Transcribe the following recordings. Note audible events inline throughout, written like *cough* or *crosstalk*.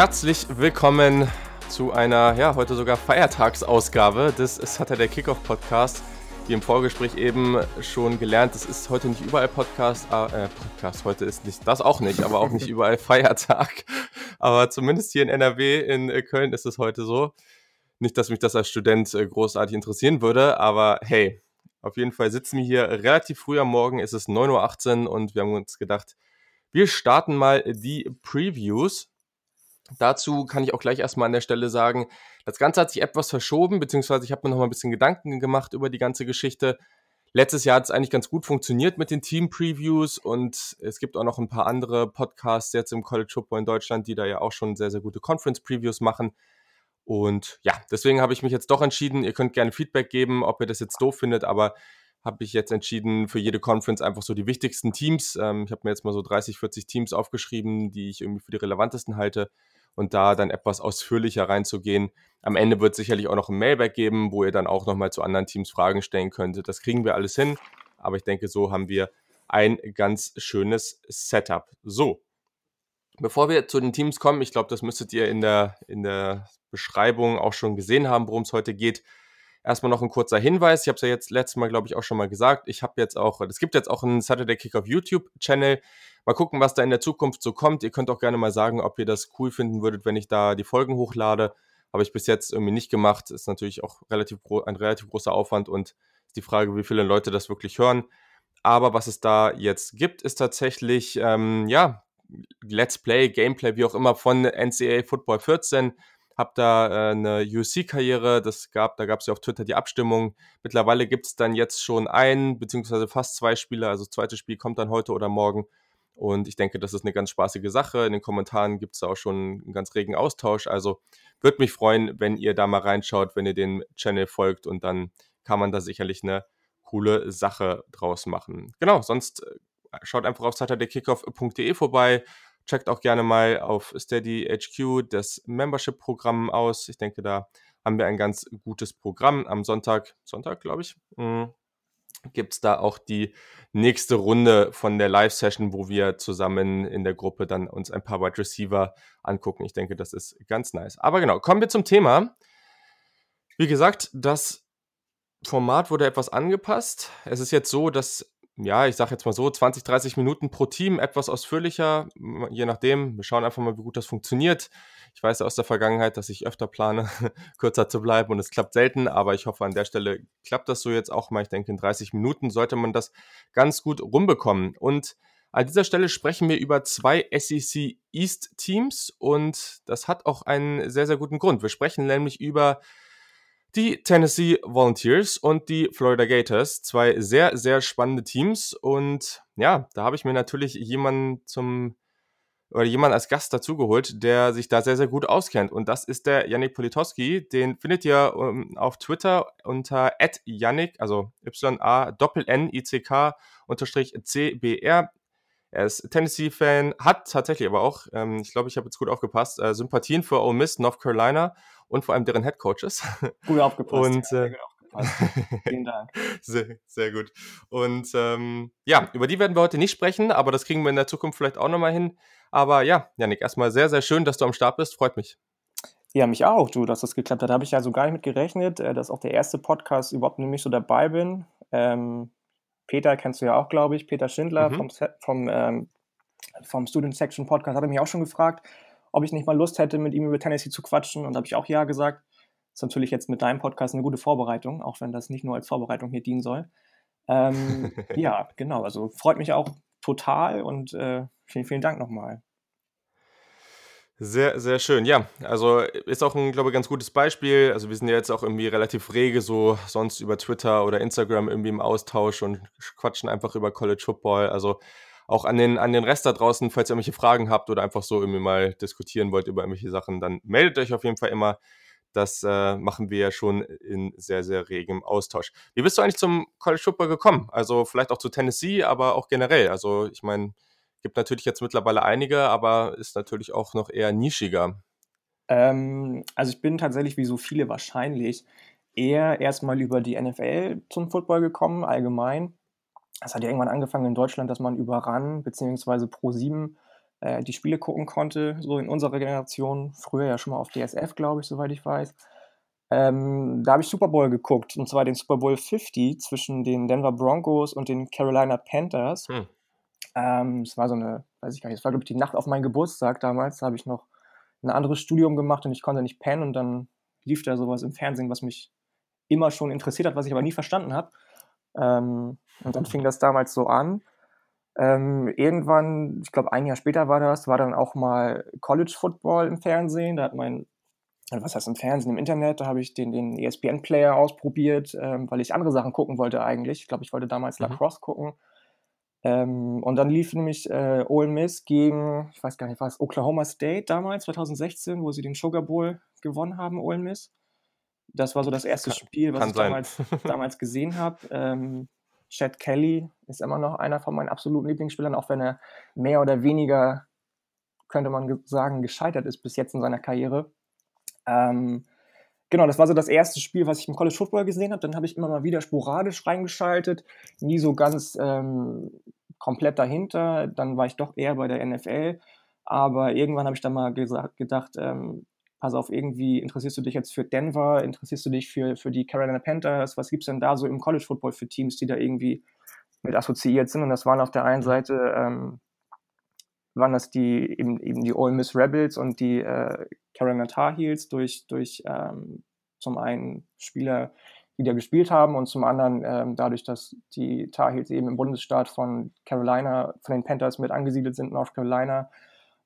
Herzlich willkommen zu einer, ja, heute sogar Feiertagsausgabe des Saturday Kickoff Podcast. Wie im Vorgespräch eben schon gelernt, das ist heute nicht überall Podcast, äh, Podcast, heute ist nicht, das auch nicht, aber auch nicht *laughs* überall Feiertag. Aber zumindest hier in NRW, in Köln ist es heute so. Nicht, dass mich das als Student äh, großartig interessieren würde, aber hey, auf jeden Fall sitzen wir hier relativ früh am Morgen, es ist 9.18 Uhr und wir haben uns gedacht, wir starten mal die Previews. Dazu kann ich auch gleich erstmal an der Stelle sagen, das Ganze hat sich etwas verschoben, beziehungsweise ich habe mir noch mal ein bisschen Gedanken gemacht über die ganze Geschichte. Letztes Jahr hat es eigentlich ganz gut funktioniert mit den Team-Previews und es gibt auch noch ein paar andere Podcasts jetzt im College Football in Deutschland, die da ja auch schon sehr, sehr gute Conference-Previews machen. Und ja, deswegen habe ich mich jetzt doch entschieden, ihr könnt gerne Feedback geben, ob ihr das jetzt doof findet, aber habe ich jetzt entschieden, für jede Conference einfach so die wichtigsten Teams. Ähm, ich habe mir jetzt mal so 30, 40 Teams aufgeschrieben, die ich irgendwie für die relevantesten halte und da dann etwas ausführlicher reinzugehen. Am Ende wird es sicherlich auch noch ein Mailback geben, wo ihr dann auch nochmal zu anderen Teams Fragen stellen könnt. Das kriegen wir alles hin, aber ich denke, so haben wir ein ganz schönes Setup. So, bevor wir zu den Teams kommen, ich glaube, das müsstet ihr in der, in der Beschreibung auch schon gesehen haben, worum es heute geht. Erstmal noch ein kurzer Hinweis. Ich habe es ja jetzt letztes Mal, glaube ich, auch schon mal gesagt. Ich habe jetzt auch, es gibt jetzt auch einen Saturday Kickoff YouTube-Channel. Mal gucken, was da in der Zukunft so kommt. Ihr könnt auch gerne mal sagen, ob ihr das cool finden würdet, wenn ich da die Folgen hochlade. Habe ich bis jetzt irgendwie nicht gemacht. Ist natürlich auch relativ ein relativ großer Aufwand und ist die Frage, wie viele Leute das wirklich hören. Aber was es da jetzt gibt, ist tatsächlich, ähm, ja, Let's Play, Gameplay, wie auch immer, von NCAA Football 14 habe da äh, eine UC-Karriere, das gab, da gab es ja auf Twitter die Abstimmung. Mittlerweile gibt es dann jetzt schon ein, beziehungsweise fast zwei Spiele, also das zweite Spiel kommt dann heute oder morgen. Und ich denke, das ist eine ganz spaßige Sache. In den Kommentaren gibt es auch schon einen ganz regen Austausch. Also würde mich freuen, wenn ihr da mal reinschaut, wenn ihr den Channel folgt und dann kann man da sicherlich eine coole Sache draus machen. Genau, sonst äh, schaut einfach auf saturdaykickoff.de vorbei Checkt auch gerne mal auf Steady HQ das Membership-Programm aus. Ich denke, da haben wir ein ganz gutes Programm. Am Sonntag, Sonntag glaube ich, hm, gibt es da auch die nächste Runde von der Live-Session, wo wir zusammen in der Gruppe dann uns ein paar Wide Receiver angucken. Ich denke, das ist ganz nice. Aber genau, kommen wir zum Thema. Wie gesagt, das Format wurde etwas angepasst. Es ist jetzt so, dass ja, ich sage jetzt mal so, 20, 30 Minuten pro Team, etwas ausführlicher, je nachdem. Wir schauen einfach mal, wie gut das funktioniert. Ich weiß aus der Vergangenheit, dass ich öfter plane, *laughs* kürzer zu bleiben und es klappt selten, aber ich hoffe, an der Stelle klappt das so jetzt auch mal. Ich denke, in 30 Minuten sollte man das ganz gut rumbekommen. Und an dieser Stelle sprechen wir über zwei SEC East Teams und das hat auch einen sehr, sehr guten Grund. Wir sprechen nämlich über die Tennessee Volunteers und die Florida Gators. Zwei sehr, sehr spannende Teams. Und ja, da habe ich mir natürlich jemanden zum oder jemanden als Gast dazugeholt, der sich da sehr, sehr gut auskennt. Und das ist der Yannick Politowski. Den findet ihr um, ähm, auf Twitter unter Yannick, also Y-A-N-I-C-K unterstrich C-B-R. Er ist Tennessee-Fan, hat tatsächlich aber auch, ähm, ich glaube, ich habe jetzt gut aufgepasst, äh, Sympathien für Ole Miss, North Carolina und vor allem deren Head Coaches. *laughs* Gut aufgepasst. Und, ja, äh, Vielen Dank. *laughs* Sehr, sehr gut. Und ähm, ja, über die werden wir heute nicht sprechen, aber das kriegen wir in der Zukunft vielleicht auch nochmal hin. Aber ja, Janik, erstmal sehr, sehr schön, dass du am Start bist. Freut mich. Ja, mich auch, du, dass das geklappt hat. Da habe ich ja so gar nicht mit gerechnet, äh, dass auch der erste Podcast überhaupt nämlich so dabei bin. Ähm, Peter kennst du ja auch, glaube ich, Peter Schindler mhm. vom, vom, ähm, vom Student Section Podcast hat er mich auch schon gefragt, ob ich nicht mal Lust hätte, mit ihm über Tennessee zu quatschen. Und da habe ich auch ja gesagt. Das ist natürlich jetzt mit deinem Podcast eine gute Vorbereitung, auch wenn das nicht nur als Vorbereitung hier dienen soll. Ähm, *laughs* ja, genau. Also freut mich auch total und äh, vielen, vielen Dank nochmal. Sehr, sehr schön. Ja, also ist auch ein, glaube ich, ganz gutes Beispiel. Also wir sind ja jetzt auch irgendwie relativ rege so sonst über Twitter oder Instagram irgendwie im Austausch und quatschen einfach über College Football. Also auch an den, an den Rest da draußen, falls ihr irgendwelche Fragen habt oder einfach so irgendwie mal diskutieren wollt über irgendwelche Sachen, dann meldet euch auf jeden Fall immer. Das äh, machen wir ja schon in sehr, sehr regem Austausch. Wie bist du eigentlich zum College Football gekommen? Also vielleicht auch zu Tennessee, aber auch generell. Also ich meine, Gibt natürlich jetzt mittlerweile einige, aber ist natürlich auch noch eher nischiger. Ähm, also ich bin tatsächlich wie so viele wahrscheinlich eher erstmal über die NFL zum Football gekommen, allgemein. Es hat ja irgendwann angefangen in Deutschland, dass man über RAN bzw. Pro7 äh, die Spiele gucken konnte, so in unserer Generation. Früher ja schon mal auf DSF, glaube ich, soweit ich weiß. Ähm, da habe ich Super Bowl geguckt, und zwar den Super Bowl 50 zwischen den Denver Broncos und den Carolina Panthers. Hm. Ähm, es war so eine, weiß ich gar nicht, es war, glaube ich, die Nacht auf meinen Geburtstag damals. Da habe ich noch ein anderes Studium gemacht und ich konnte nicht pennen und dann lief da sowas im Fernsehen, was mich immer schon interessiert hat, was ich aber nie verstanden habe. Ähm, und dann fing das damals so an. Ähm, irgendwann, ich glaube ein Jahr später war das, war dann auch mal College Football im Fernsehen. Da hat mein was heißt im Fernsehen, im Internet, da habe ich den, den ESPN-Player ausprobiert, ähm, weil ich andere Sachen gucken wollte eigentlich. Ich glaube, ich wollte damals mhm. Lacrosse gucken. Ähm, und dann lief nämlich äh, Ole Miss gegen, ich weiß gar nicht was, Oklahoma State damals, 2016, wo sie den Sugar Bowl gewonnen haben, Ole Miss. Das war so das erste kann, Spiel, was ich damals, *laughs* damals, gesehen habe. Ähm, Chad Kelly ist immer noch einer von meinen absoluten Lieblingsspielern, auch wenn er mehr oder weniger, könnte man sagen, gescheitert ist bis jetzt in seiner Karriere. Ähm, genau, das war so das erste Spiel, was ich im College Football gesehen habe. Dann habe ich immer mal wieder sporadisch reingeschaltet, nie so ganz ähm, komplett dahinter. Dann war ich doch eher bei der NFL. Aber irgendwann habe ich dann mal gesagt, gedacht, ähm, pass auf, irgendwie interessierst du dich jetzt für Denver, interessierst du dich für, für die Carolina Panthers, was gibt es denn da so im College Football für Teams, die da irgendwie mit assoziiert sind? Und das waren auf der einen Seite ähm, waren das die eben, eben die Ole Miss Rebels und die äh, Carolina Tar Heels durch, durch ähm, zum einen Spieler, die da gespielt haben und zum anderen ähm, dadurch, dass die Tar Heels eben im Bundesstaat von Carolina, von den Panthers mit angesiedelt sind, North Carolina.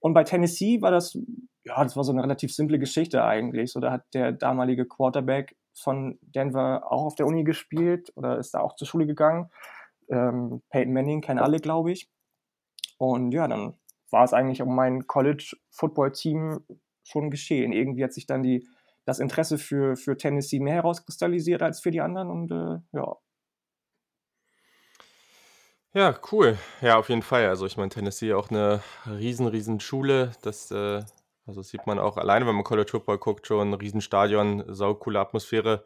Und bei Tennessee war das, ja, das war so eine relativ simple Geschichte eigentlich. So, da hat der damalige Quarterback von Denver auch auf der Uni gespielt oder ist da auch zur Schule gegangen. Ähm, Peyton Manning kennen alle, glaube ich. Und ja, dann war es eigentlich um mein College-Football-Team schon geschehen. Irgendwie hat sich dann die, das Interesse für, für Tennessee mehr herauskristallisiert als für die anderen und äh, ja. Ja, cool. Ja, auf jeden Fall. Also ich meine, Tennessee auch eine riesen, riesen Schule. Das, äh, also sieht man auch alleine, wenn man College Football guckt, schon ein Riesenstadion, saukoole Atmosphäre.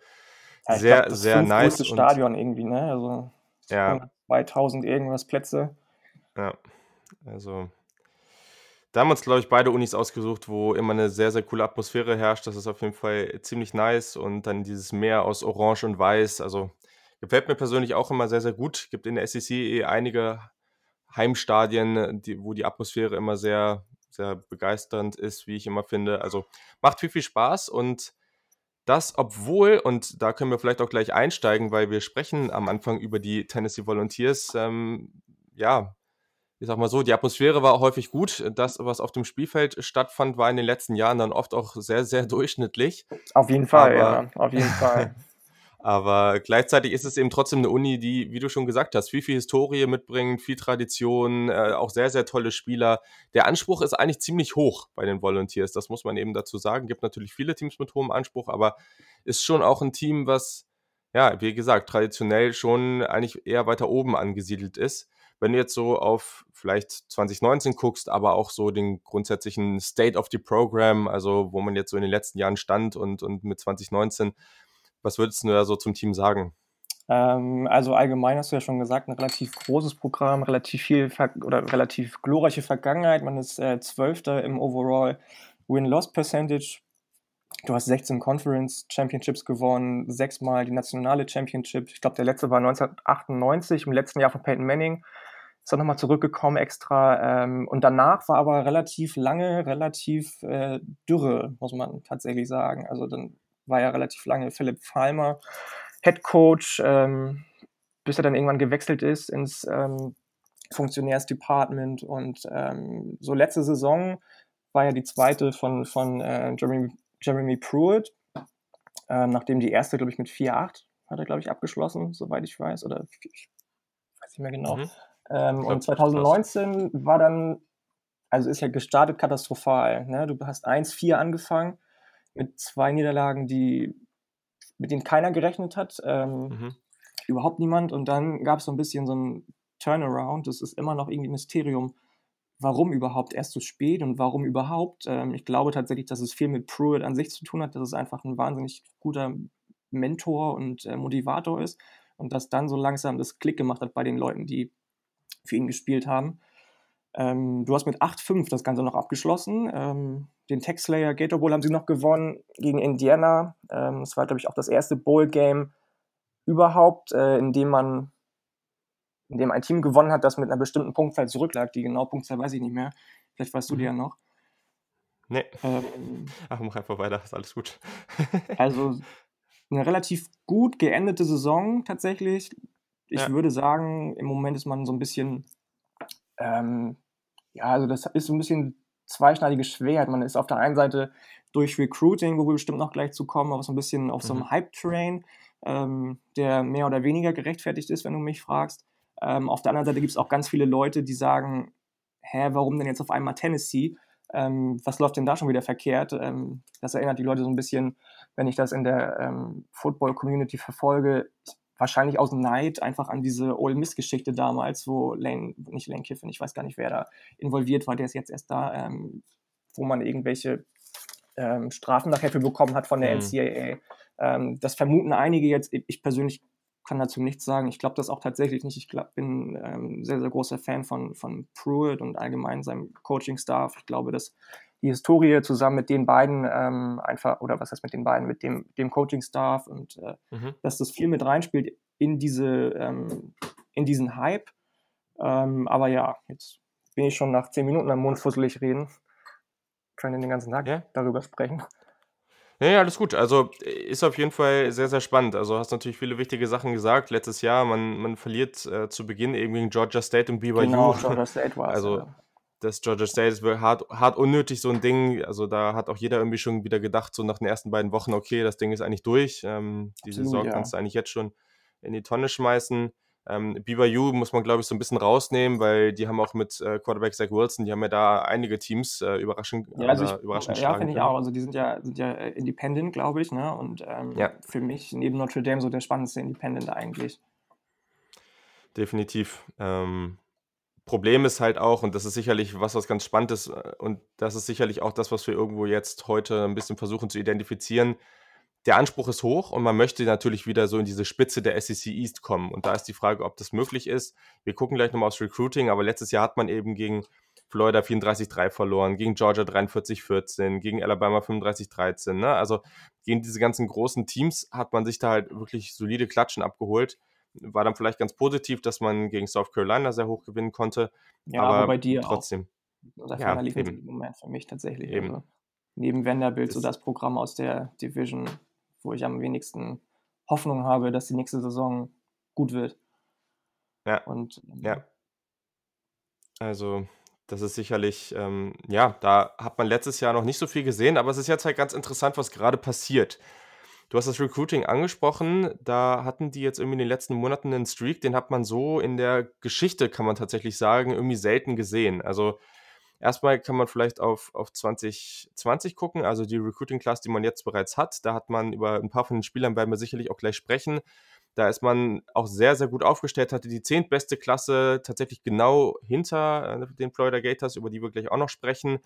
Ja, sehr, glaub, das sehr nice. Stadion irgendwie, ne? Also ja. 2000 irgendwas Plätze. Ja, also da haben uns, glaube ich, beide Unis ausgesucht, wo immer eine sehr, sehr coole Atmosphäre herrscht. Das ist auf jeden Fall ziemlich nice. Und dann dieses Meer aus Orange und Weiß. Also gefällt mir persönlich auch immer sehr, sehr gut. Gibt in der SEC eh einige Heimstadien, die, wo die Atmosphäre immer sehr, sehr begeisternd ist, wie ich immer finde. Also macht viel, viel Spaß und das, obwohl, und da können wir vielleicht auch gleich einsteigen, weil wir sprechen am Anfang über die Tennessee Volunteers, ähm, ja, ich sag mal so, die Atmosphäre war häufig gut. Das, was auf dem Spielfeld stattfand, war in den letzten Jahren dann oft auch sehr, sehr *laughs* durchschnittlich. Auf jeden Fall, aber, ja, auf jeden Fall. *laughs* aber gleichzeitig ist es eben trotzdem eine Uni, die, wie du schon gesagt hast, viel, viel Historie mitbringt, viel Tradition, äh, auch sehr, sehr tolle Spieler. Der Anspruch ist eigentlich ziemlich hoch bei den Volunteers, das muss man eben dazu sagen. Gibt natürlich viele Teams mit hohem Anspruch, aber ist schon auch ein Team, was, ja, wie gesagt, traditionell schon eigentlich eher weiter oben angesiedelt ist wenn du jetzt so auf vielleicht 2019 guckst, aber auch so den grundsätzlichen State of the Program, also wo man jetzt so in den letzten Jahren stand und, und mit 2019, was würdest du da so zum Team sagen? Ähm, also allgemein hast du ja schon gesagt, ein relativ großes Programm, relativ viel oder relativ glorreiche Vergangenheit. Man ist äh, Zwölfter im Overall Win-Loss Percentage. Du hast 16 Conference Championships gewonnen, sechsmal die nationale Championship. Ich glaube, der letzte war 1998, im letzten Jahr von Peyton Manning ist dann nochmal zurückgekommen extra. Ähm, und danach war aber relativ lange, relativ äh, dürre, muss man tatsächlich sagen. Also dann war ja relativ lange Philipp Falmer Head Coach, ähm, bis er dann irgendwann gewechselt ist ins ähm, Funktionärsdepartment. Und ähm, so letzte Saison war ja die zweite von, von äh, Jeremy, Jeremy Pruitt, äh, nachdem die erste, glaube ich, mit 4-8 hat er, glaube ich, abgeschlossen, soweit ich weiß. Oder ich weiß nicht mehr genau. Mhm. Ähm, und 2019 krass. war dann, also ist ja gestartet katastrophal. Ne? Du hast 1-4 angefangen mit zwei Niederlagen, die, mit denen keiner gerechnet hat. Ähm, mhm. Überhaupt niemand. Und dann gab es so ein bisschen so ein Turnaround. Das ist immer noch irgendwie ein Mysterium, warum überhaupt erst so spät und warum überhaupt. Ähm, ich glaube tatsächlich, dass es viel mit Pruitt an sich zu tun hat, dass es einfach ein wahnsinnig guter Mentor und äh, Motivator ist und dass dann so langsam das Klick gemacht hat bei den Leuten, die für ihn gespielt haben. Ähm, du hast mit 8-5 das Ganze noch abgeschlossen. Ähm, den Tech Slayer Gator Bowl haben sie noch gewonnen gegen Indiana. Ähm, das war, glaube ich, auch das erste Bowl-Game überhaupt, äh, in dem man, in dem ein Team gewonnen hat, das mit einer bestimmten Punktzahl zurücklag. Die genaue Punktzahl weiß ich nicht mehr. Vielleicht weißt du die mhm. ja noch. Nee. Ähm, *laughs* Ach, mach einfach weiter, ist alles gut. also eine relativ gut geendete Saison tatsächlich. Ich ja. würde sagen, im Moment ist man so ein bisschen, ähm, ja, also das ist so ein bisschen zweischneidiges Schwert. Man ist auf der einen Seite durch Recruiting, wo wir bestimmt noch gleich zu kommen, aber so ein bisschen auf mhm. so einem mhm. Hype-Train, ähm, der mehr oder weniger gerechtfertigt ist, wenn du mich fragst. Ähm, auf der anderen Seite gibt es auch ganz viele Leute, die sagen, hä, warum denn jetzt auf einmal Tennessee? Ähm, was läuft denn da schon wieder verkehrt? Ähm, das erinnert die Leute so ein bisschen, wenn ich das in der ähm, Football-Community verfolge, wahrscheinlich aus Neid einfach an diese Ole Miss-Geschichte damals, wo Lane, nicht Lane Kiffin, ich weiß gar nicht, wer da involviert war, der ist jetzt erst da, ähm, wo man irgendwelche ähm, Strafen nachher für bekommen hat von der mhm. NCAA. Ähm, das vermuten einige jetzt, ich persönlich kann dazu nichts sagen. Ich glaube das auch tatsächlich nicht. Ich glaub, bin ähm, sehr, sehr großer Fan von, von Pruitt und allgemein seinem Coaching-Staff. Ich glaube, dass die Historie zusammen mit den beiden ähm, einfach, oder was heißt mit den beiden, mit dem, dem Coaching-Staff und äh, mhm. dass das viel mit reinspielt in diese, ähm, in diesen Hype. Ähm, aber ja, jetzt bin ich schon nach zehn Minuten am Mund fusselig reden. Können den ganzen Tag ja. darüber sprechen. Ja, alles gut. Also ist auf jeden Fall sehr, sehr spannend. Also hast natürlich viele wichtige Sachen gesagt. Letztes Jahr, man, man verliert äh, zu Beginn eben gegen Georgia State und BYU. Genau, Georgia *laughs* State war Also ja. Das Georgia State ist hart, hart unnötig, so ein Ding. Also da hat auch jeder irgendwie schon wieder gedacht, so nach den ersten beiden Wochen, okay, das Ding ist eigentlich durch. Ähm, die Absolut, Saison ja. kannst du eigentlich jetzt schon in die Tonne schmeißen. Ähm, BYU muss man, glaube ich, so ein bisschen rausnehmen, weil die haben auch mit äh, Quarterback Zach Wilson, die haben ja da einige Teams äh, überraschend, ja, also ich, überraschend Ja, finde ich auch. Also die sind ja, sind ja äh, independent, glaube ich. Ne? Und ähm, ja. für mich neben Notre Dame so der spannendste Independent eigentlich. Definitiv. Ähm, Problem ist halt auch, und das ist sicherlich was, was ganz spannend ist, äh, und das ist sicherlich auch das, was wir irgendwo jetzt heute ein bisschen versuchen zu identifizieren, der Anspruch ist hoch und man möchte natürlich wieder so in diese Spitze der SEC East kommen. Und da ist die Frage, ob das möglich ist. Wir gucken gleich nochmal aufs Recruiting, aber letztes Jahr hat man eben gegen Florida 34-3 verloren, gegen Georgia 43-14, gegen Alabama 35-13. Ne? Also gegen diese ganzen großen Teams hat man sich da halt wirklich solide Klatschen abgeholt. War dann vielleicht ganz positiv, dass man gegen South Carolina sehr hoch gewinnen konnte. Ja, aber, bei dir trotzdem. Auch. Das ja, lief im Moment für mich tatsächlich. Eben. Also, neben Vanderbilt das so das Programm aus der Division wo ich am wenigsten Hoffnung habe, dass die nächste Saison gut wird. Ja. Und, ähm, ja. Also, das ist sicherlich, ähm, ja, da hat man letztes Jahr noch nicht so viel gesehen, aber es ist jetzt halt ganz interessant, was gerade passiert. Du hast das Recruiting angesprochen, da hatten die jetzt irgendwie in den letzten Monaten einen Streak, den hat man so in der Geschichte, kann man tatsächlich sagen, irgendwie selten gesehen. Also Erstmal kann man vielleicht auf, auf 2020 gucken, also die Recruiting Class, die man jetzt bereits hat. Da hat man über ein paar von den Spielern, werden wir sicherlich auch gleich sprechen. Da ist man auch sehr, sehr gut aufgestellt, hatte die zehntbeste Klasse tatsächlich genau hinter äh, den Florida Gators, über die wir gleich auch noch sprechen.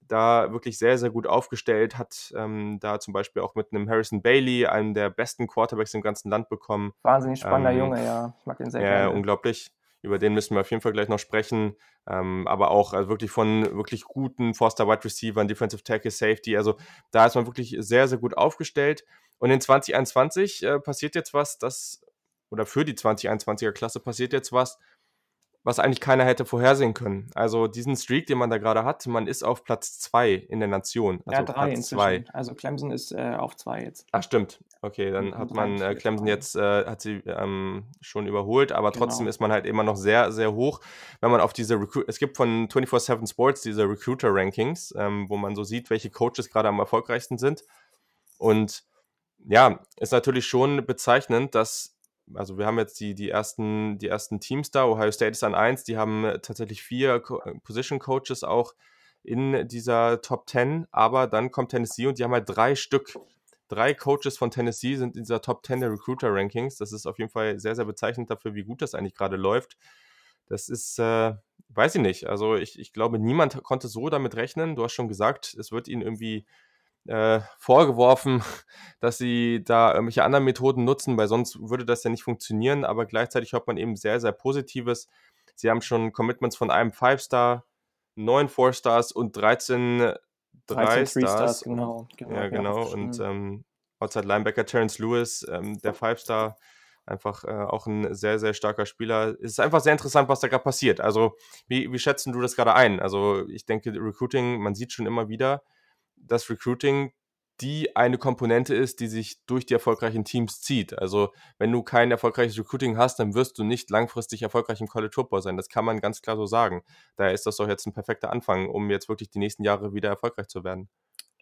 Da wirklich sehr, sehr gut aufgestellt, hat ähm, da zum Beispiel auch mit einem Harrison Bailey, einem der besten Quarterbacks im ganzen Land bekommen. Wahnsinnig spannender ähm, Junge, ja. Ich mag den sehr ja, gerne. unglaublich über den müssen wir auf jeden Fall gleich noch sprechen. Ähm, aber auch also wirklich von wirklich guten Forster Wide Receivers, Defensive Tackle, Safety. Also da ist man wirklich sehr, sehr gut aufgestellt. Und in 2021 äh, passiert jetzt was, das, oder für die 2021er Klasse passiert jetzt was, was eigentlich keiner hätte vorhersehen können. Also diesen Streak, den man da gerade hat, man ist auf Platz 2 in der Nation. Also ja, drei Platz zwei. Also Clemson ist äh, auf 2 jetzt. Ach stimmt. Okay, dann hat man äh, Clemson jetzt, äh, hat sie ähm, schon überholt, aber genau. trotzdem ist man halt immer noch sehr, sehr hoch. Wenn man auf diese Recruit, es gibt von 24-7 Sports diese Recruiter-Rankings, ähm, wo man so sieht, welche Coaches gerade am erfolgreichsten sind. Und ja, ist natürlich schon bezeichnend, dass also wir haben jetzt die, die, ersten, die ersten Teams da. Ohio State ist an 1, die haben äh, tatsächlich vier Co äh, Position Coaches auch in dieser Top 10, aber dann kommt Tennessee und die haben halt drei Stück. Drei Coaches von Tennessee sind in dieser Top 10 der Recruiter Rankings. Das ist auf jeden Fall sehr, sehr bezeichnend dafür, wie gut das eigentlich gerade läuft. Das ist, äh, weiß ich nicht. Also ich, ich glaube, niemand konnte so damit rechnen. Du hast schon gesagt, es wird ihnen irgendwie äh, vorgeworfen, *laughs* dass sie da irgendwelche anderen Methoden nutzen, weil sonst würde das ja nicht funktionieren. Aber gleichzeitig hört man eben sehr, sehr Positives. Sie haben schon Commitments von einem Five-Star, neun Four-Stars und 13 drei Stars. Stars. Genau, genau. Ja, genau. Und ähm, Outside Linebacker Terence Lewis, ähm, der Five-Star, einfach äh, auch ein sehr, sehr starker Spieler. Es ist einfach sehr interessant, was da gerade passiert. Also, wie, wie schätzen du das gerade ein? Also, ich denke, Recruiting, man sieht schon immer wieder, dass Recruiting die eine Komponente ist, die sich durch die erfolgreichen Teams zieht. Also wenn du kein erfolgreiches Recruiting hast, dann wirst du nicht langfristig erfolgreich im College Football sein. Das kann man ganz klar so sagen. Daher ist das doch jetzt ein perfekter Anfang, um jetzt wirklich die nächsten Jahre wieder erfolgreich zu werden.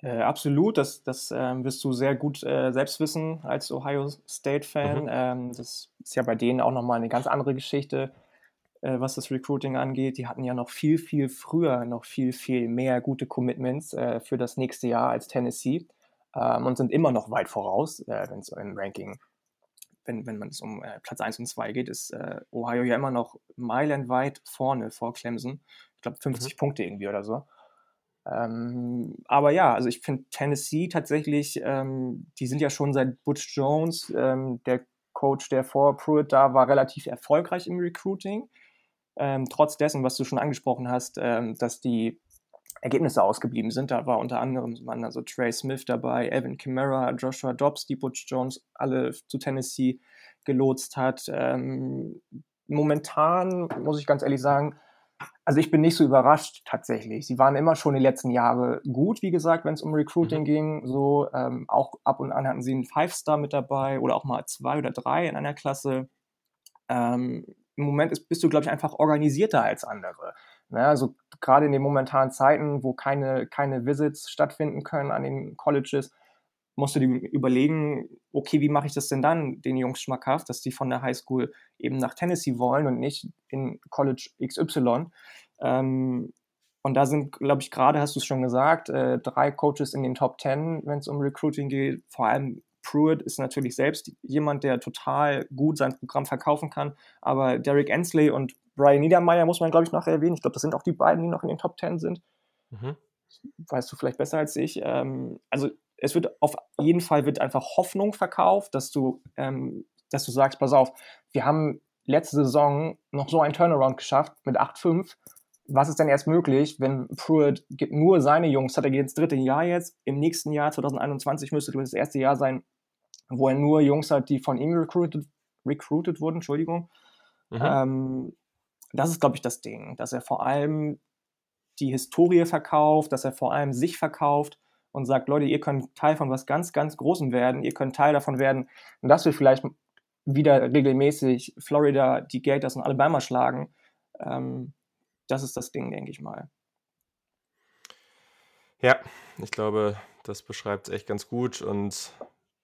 Äh, absolut, das, das ähm, wirst du sehr gut äh, selbst wissen als Ohio State-Fan. Mhm. Ähm, das ist ja bei denen auch nochmal eine ganz andere Geschichte, äh, was das Recruiting angeht. Die hatten ja noch viel, viel früher noch viel, viel mehr gute Commitments äh, für das nächste Jahr als Tennessee ähm, und sind immer noch weit voraus, äh, wenn es im Ranking, wenn, wenn man es um äh, Platz 1 und 2 geht, ist äh, Ohio ja immer noch meilenweit vorne vor Clemson. Ich glaube 50 mhm. Punkte irgendwie oder so. Ähm, aber ja, also ich finde Tennessee tatsächlich, ähm, die sind ja schon seit Butch Jones, ähm, der Coach, der vor Pruitt da war, relativ erfolgreich im Recruiting. Ähm, trotz dessen, was du schon angesprochen hast, ähm, dass die Ergebnisse ausgeblieben sind. Da war unter anderem waren also Trey Smith dabei, Evan Kamara, Joshua Dobbs, die Butch Jones alle zu Tennessee gelotst hat. Ähm, momentan muss ich ganz ehrlich sagen, also ich bin nicht so überrascht tatsächlich. Sie waren immer schon die letzten Jahre gut, wie gesagt, wenn es um Recruiting mhm. ging. So ähm, auch ab und an hatten sie einen Five-Star mit dabei oder auch mal zwei oder drei in einer Klasse. Ähm, Im Moment ist, bist du, glaube ich, einfach organisierter als andere. Ne, also gerade in den momentanen Zeiten, wo keine, keine Visits stattfinden können an den Colleges, musst du dir überlegen, okay, wie mache ich das denn dann den Jungs schmackhaft, dass die von der Highschool eben nach Tennessee wollen und nicht in College XY. Ähm, und da sind, glaube ich, gerade hast du es schon gesagt, äh, drei Coaches in den Top Ten, wenn es um Recruiting geht. Vor allem Pruitt ist natürlich selbst jemand, der total gut sein Programm verkaufen kann. Aber Derek Ensley und Brian Niedermeyer muss man, glaube ich, nachher erwähnen. Ich glaube, das sind auch die beiden, die noch in den Top Ten sind. Mhm. Weißt du vielleicht besser als ich. Ähm, also es wird auf jeden Fall wird einfach Hoffnung verkauft, dass du, ähm, dass du sagst, pass auf, wir haben letzte Saison noch so einen Turnaround geschafft mit 8-5. Was ist denn erst möglich, wenn Pruitt nur seine Jungs, hat er jetzt dritte Jahr jetzt, im nächsten Jahr 2021 müsste das erste Jahr sein, wo er nur Jungs hat, die von ihm recruited, recruited wurden, Entschuldigung. Mhm. Ähm, das ist, glaube ich, das Ding, dass er vor allem die Historie verkauft, dass er vor allem sich verkauft und sagt, Leute, ihr könnt Teil von was ganz, ganz Großem werden, ihr könnt Teil davon werden und dass wir vielleicht wieder regelmäßig Florida, die Gators und Alabama schlagen. Ähm, das ist das Ding, denke ich mal. Ja, ich glaube, das beschreibt es echt ganz gut und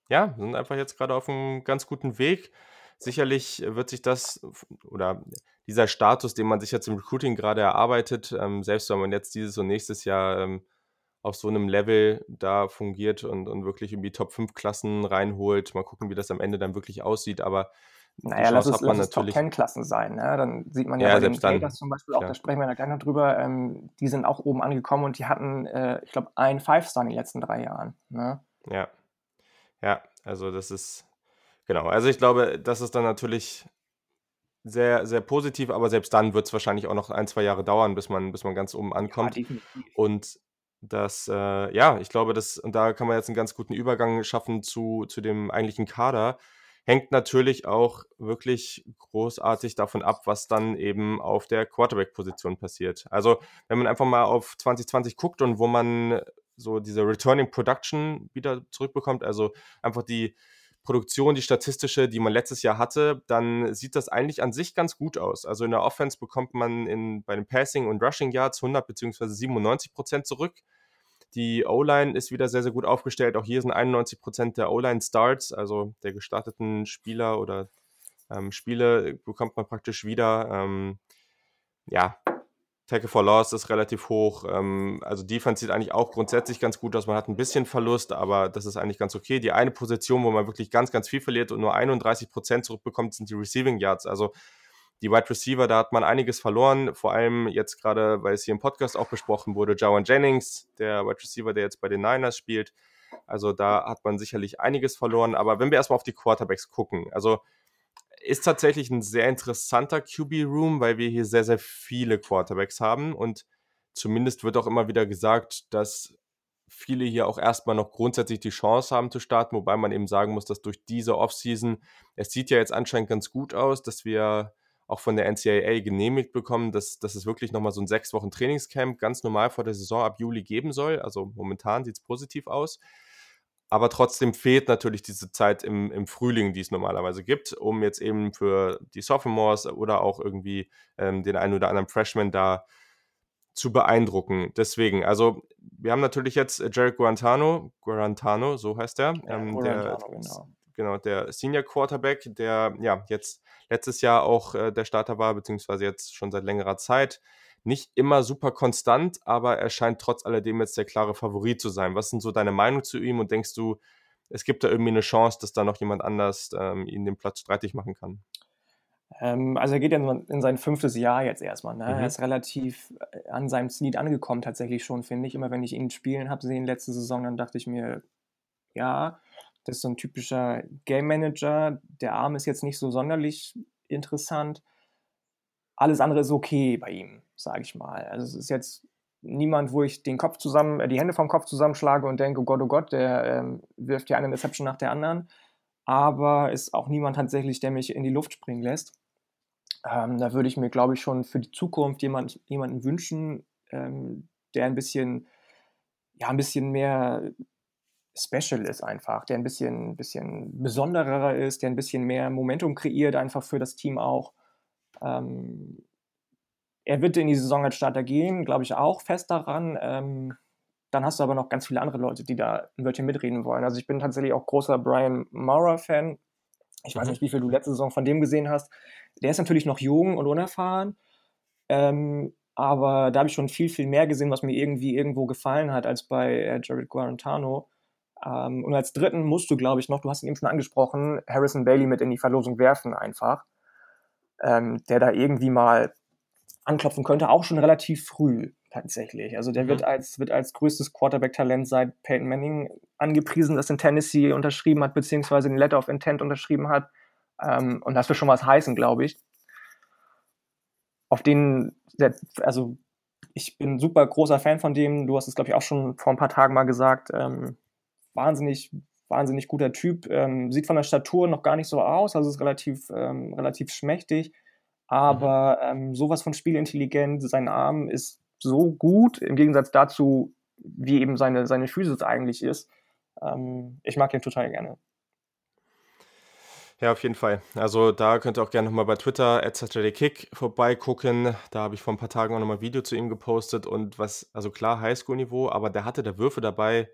ja, sind einfach jetzt gerade auf einem ganz guten Weg. Sicherlich wird sich das oder dieser Status, den man sich jetzt im Recruiting gerade erarbeitet, ähm, selbst wenn man jetzt dieses und nächstes Jahr ähm, auf so einem Level da fungiert und, und wirklich irgendwie Top 5 Klassen reinholt, mal gucken, wie das am Ende dann wirklich aussieht, aber naja, lass es, lass es Top 10 Klassen sein. Ne? Dann sieht man ja, ja bei den Gators zum Beispiel auch, ja. da sprechen wir da gleich noch drüber, ähm, die sind auch oben angekommen und die hatten, äh, ich glaube, ein Five-Star in den letzten drei Jahren. Ne? Ja. Ja, also das ist, genau. Also ich glaube, das ist dann natürlich sehr, sehr positiv, aber selbst dann wird es wahrscheinlich auch noch ein, zwei Jahre dauern, bis man, bis man ganz oben ankommt. Ja, und das, äh, ja, ich glaube, das, und da kann man jetzt einen ganz guten Übergang schaffen zu, zu dem eigentlichen Kader. Hängt natürlich auch wirklich großartig davon ab, was dann eben auf der Quarterback-Position passiert. Also, wenn man einfach mal auf 2020 guckt und wo man so diese Returning Production wieder zurückbekommt, also einfach die Produktion, die statistische, die man letztes Jahr hatte, dann sieht das eigentlich an sich ganz gut aus. Also in der Offense bekommt man in, bei den Passing und Rushing Yards 100 bzw. 97 Prozent zurück. Die O-Line ist wieder sehr, sehr gut aufgestellt. Auch hier sind 91 Prozent der O-Line-Starts, also der gestarteten Spieler oder ähm, Spiele, bekommt man praktisch wieder. Ähm, ja, Tackle for Loss ist relativ hoch. Ähm, also Defense sieht eigentlich auch grundsätzlich ganz gut aus. Man hat ein bisschen Verlust, aber das ist eigentlich ganz okay. Die eine Position, wo man wirklich ganz, ganz viel verliert und nur 31 Prozent zurückbekommt, sind die Receiving Yards. Also die Wide Receiver, da hat man einiges verloren. Vor allem jetzt gerade, weil es hier im Podcast auch besprochen wurde, Jawan Jennings, der Wide Receiver, der jetzt bei den Niners spielt. Also da hat man sicherlich einiges verloren. Aber wenn wir erstmal auf die Quarterbacks gucken, also ist tatsächlich ein sehr interessanter QB-Room, weil wir hier sehr, sehr viele Quarterbacks haben und zumindest wird auch immer wieder gesagt, dass viele hier auch erstmal noch grundsätzlich die Chance haben zu starten, wobei man eben sagen muss, dass durch diese Offseason, es sieht ja jetzt anscheinend ganz gut aus, dass wir auch von der NCAA genehmigt bekommen, dass, dass es wirklich nochmal so ein sechs Wochen Trainingscamp ganz normal vor der Saison ab Juli geben soll. Also momentan sieht es positiv aus. Aber trotzdem fehlt natürlich diese Zeit im, im Frühling, die es normalerweise gibt, um jetzt eben für die Sophomores oder auch irgendwie ähm, den einen oder anderen Freshman da zu beeindrucken. Deswegen, also wir haben natürlich jetzt Jared Guarantano, Guarantano, so heißt er, ja, ähm, der, genau. Genau. der Senior Quarterback, der ja jetzt letztes Jahr auch äh, der Starter war, beziehungsweise jetzt schon seit längerer Zeit. Nicht immer super konstant, aber er scheint trotz alledem jetzt der klare Favorit zu sein. Was sind so deine Meinung zu ihm und denkst du, es gibt da irgendwie eine Chance, dass da noch jemand anders ähm, ihn den Platz streitig machen kann? Ähm, also er geht ja in sein fünftes Jahr jetzt erstmal. Ne? Mhm. Er ist relativ äh, an seinem Zenit angekommen tatsächlich schon, finde ich. Immer wenn ich ihn spielen habe sehen letzte Saison, dann dachte ich mir, ja, das ist so ein typischer Game Manager. Der Arm ist jetzt nicht so sonderlich interessant. Alles andere ist okay bei ihm, sage ich mal. Also es ist jetzt niemand, wo ich den Kopf zusammen, äh, die Hände vom Kopf zusammenschlage und denke, oh Gott, oh Gott, der ähm, wirft ja eine Reception nach der anderen. Aber ist auch niemand tatsächlich, der mich in die Luft springen lässt. Ähm, da würde ich mir, glaube ich, schon für die Zukunft jemand, jemanden wünschen, ähm, der ein bisschen, ja, ein bisschen mehr special ist einfach, der ein bisschen, bisschen besonderer ist, der ein bisschen mehr Momentum kreiert, einfach für das Team auch. Ähm, er wird in die Saison als Starter gehen, glaube ich auch fest daran. Ähm, dann hast du aber noch ganz viele andere Leute, die da ein Wörtchen mitreden wollen. Also ich bin tatsächlich auch großer Brian Maurer-Fan. Ich weiß mhm. nicht, wie viel du letzte Saison von dem gesehen hast. Der ist natürlich noch jung und unerfahren. Ähm, aber da habe ich schon viel, viel mehr gesehen, was mir irgendwie irgendwo gefallen hat, als bei äh, Jared Guarantano. Ähm, und als dritten musst du, glaube ich, noch, du hast ihn eben schon angesprochen, Harrison Bailey mit in die Verlosung werfen einfach, ähm, der da irgendwie mal anklopfen könnte, auch schon relativ früh tatsächlich. Also der mhm. wird, als, wird als größtes Quarterback-Talent seit Peyton Manning angepriesen, das in Tennessee unterschrieben hat, beziehungsweise den Letter of Intent unterschrieben hat. Ähm, und das wird schon was heißen, glaube ich. Auf den, also ich bin super großer Fan von dem. Du hast es, glaube ich, auch schon vor ein paar Tagen mal gesagt. Ähm, wahnsinnig, wahnsinnig guter Typ. Ähm, sieht von der Statur noch gar nicht so aus, also ist relativ, ähm, relativ schmächtig. Aber mhm. ähm, sowas von spielintelligent, sein Arm ist so gut, im Gegensatz dazu, wie eben seine, seine Physis eigentlich ist. Ähm, ich mag ihn total gerne. Ja, auf jeden Fall. Also da könnt ihr auch gerne nochmal bei Twitter Kick vorbeigucken. Da habe ich vor ein paar Tagen auch nochmal ein Video zu ihm gepostet und was, also klar Highschool-Niveau, aber der hatte da Würfe dabei,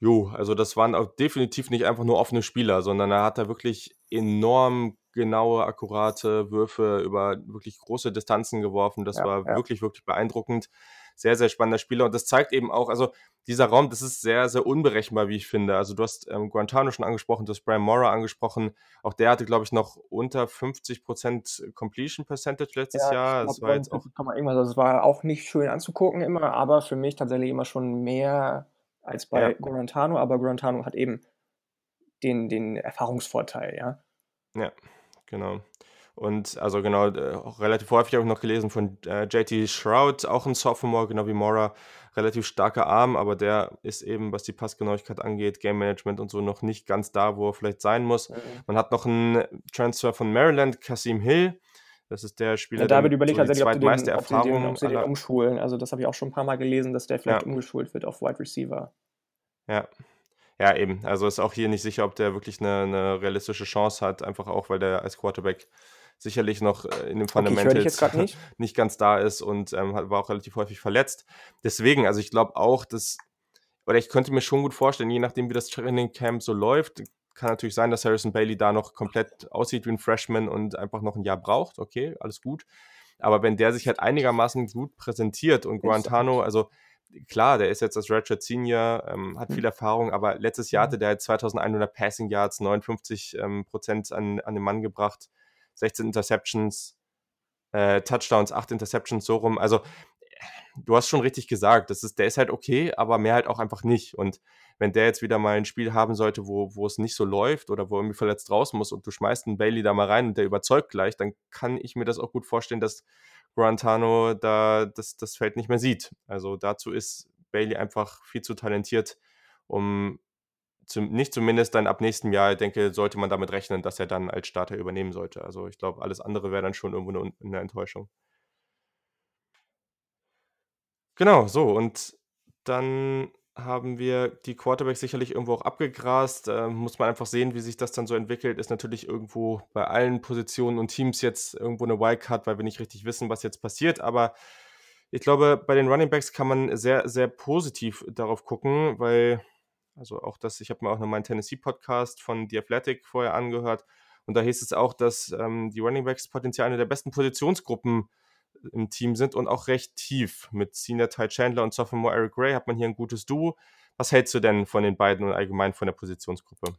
Jo, also das waren auch definitiv nicht einfach nur offene Spieler, sondern er hat da wirklich enorm genaue, akkurate Würfe über wirklich große Distanzen geworfen. Das Ja, war ja. wirklich, wirklich beeindruckend. Sehr, sehr spannender Spieler. Und das zeigt eben auch, also dieser Raum, das ist sehr, sehr unberechenbar, wie ich finde. Also du hast ähm, Guantano schon angesprochen, du hast Brian Mora angesprochen. Auch der hatte, glaube ich, noch unter 50% Completion Percentage letztes Ja, Jahr. Das war jetzt auch, irgendwas, also es war auch nicht schön anzugucken immer, aber für mich tatsächlich immer schon mehr als bei ja. Gorantano, aber Gorantano hat eben den, den Erfahrungsvorteil, ja. Ja, genau. Und also genau, äh, relativ häufig habe ich noch gelesen von äh, JT Shroud, auch ein Sophomore, genau wie Mora, relativ starker Arm, aber der ist eben, was die Passgenauigkeit angeht, Game Management und so, noch nicht ganz da, wo er vielleicht sein muss. Mhm. Man hat noch einen Transfer von Maryland, Kasim Hill, das ist der Spieler, ja, da wird überlegt, so tatsächlich, ob, den, ob, sie den, ob sie den umschulen. Also das habe ich auch schon ein paar Mal gelesen, dass der vielleicht ja. umgeschult wird auf Wide Receiver. Ja. Ja, eben. Also ist auch hier nicht sicher, ob der wirklich eine, eine realistische Chance hat, einfach auch, weil der als Quarterback sicherlich noch äh, in dem Fundamentals okay, *laughs* nicht. nicht. ganz da ist und ähm, war auch relativ häufig verletzt. Deswegen, also ich glaube auch, dass, oder ich könnte mir schon gut vorstellen, je nachdem, wie das Training Camp so läuft, kann natürlich sein, dass Harrison Bailey da noch komplett aussieht wie ein Freshman und einfach noch ein Jahr braucht. Okay, alles gut. Aber wenn der sich halt einigermaßen gut präsentiert und Guantano, also klar, der ist jetzt das Redshirt Senior, ähm, hat mhm. viel Erfahrung, aber letztes Jahr hatte der 2100 Passing Yards, 59 ähm, Prozent an, an den Mann gebracht, 16 Interceptions, äh, Touchdowns, 8 Interceptions, so rum. Also du hast schon richtig gesagt, das ist, der ist halt okay, aber mehr halt auch einfach nicht. Und wenn der jetzt wieder mal ein Spiel haben sollte, wo, wo es nicht so läuft oder wo er irgendwie verletzt raus muss und du schmeißt einen Bailey da mal rein und der überzeugt gleich, dann kann ich mir das auch gut vorstellen, dass Guantano da das, das Feld nicht mehr sieht. Also dazu ist Bailey einfach viel zu talentiert, um zum, nicht zumindest dann ab nächstem Jahr, denke, sollte man damit rechnen, dass er dann als Starter übernehmen sollte. Also ich glaube, alles andere wäre dann schon irgendwo eine, eine Enttäuschung. Genau, so und dann haben wir die Quarterbacks sicherlich irgendwo auch abgegrast. Äh, muss man einfach sehen, wie sich das dann so entwickelt. Ist natürlich irgendwo bei allen Positionen und Teams jetzt irgendwo eine Wildcard, weil wir nicht richtig wissen, was jetzt passiert. Aber ich glaube, bei den Running Backs kann man sehr, sehr positiv darauf gucken, weil, also auch das, ich habe mir auch noch meinen Tennessee-Podcast von The Athletic vorher angehört. Und da hieß es auch, dass ähm, die Running Backs potenziell eine der besten Positionsgruppen im Team sind und auch recht tief. Mit Senior Ty Chandler und Sophomore Eric Gray hat man hier ein gutes Duo. Was hältst du denn von den beiden und allgemein von der Positionsgruppe?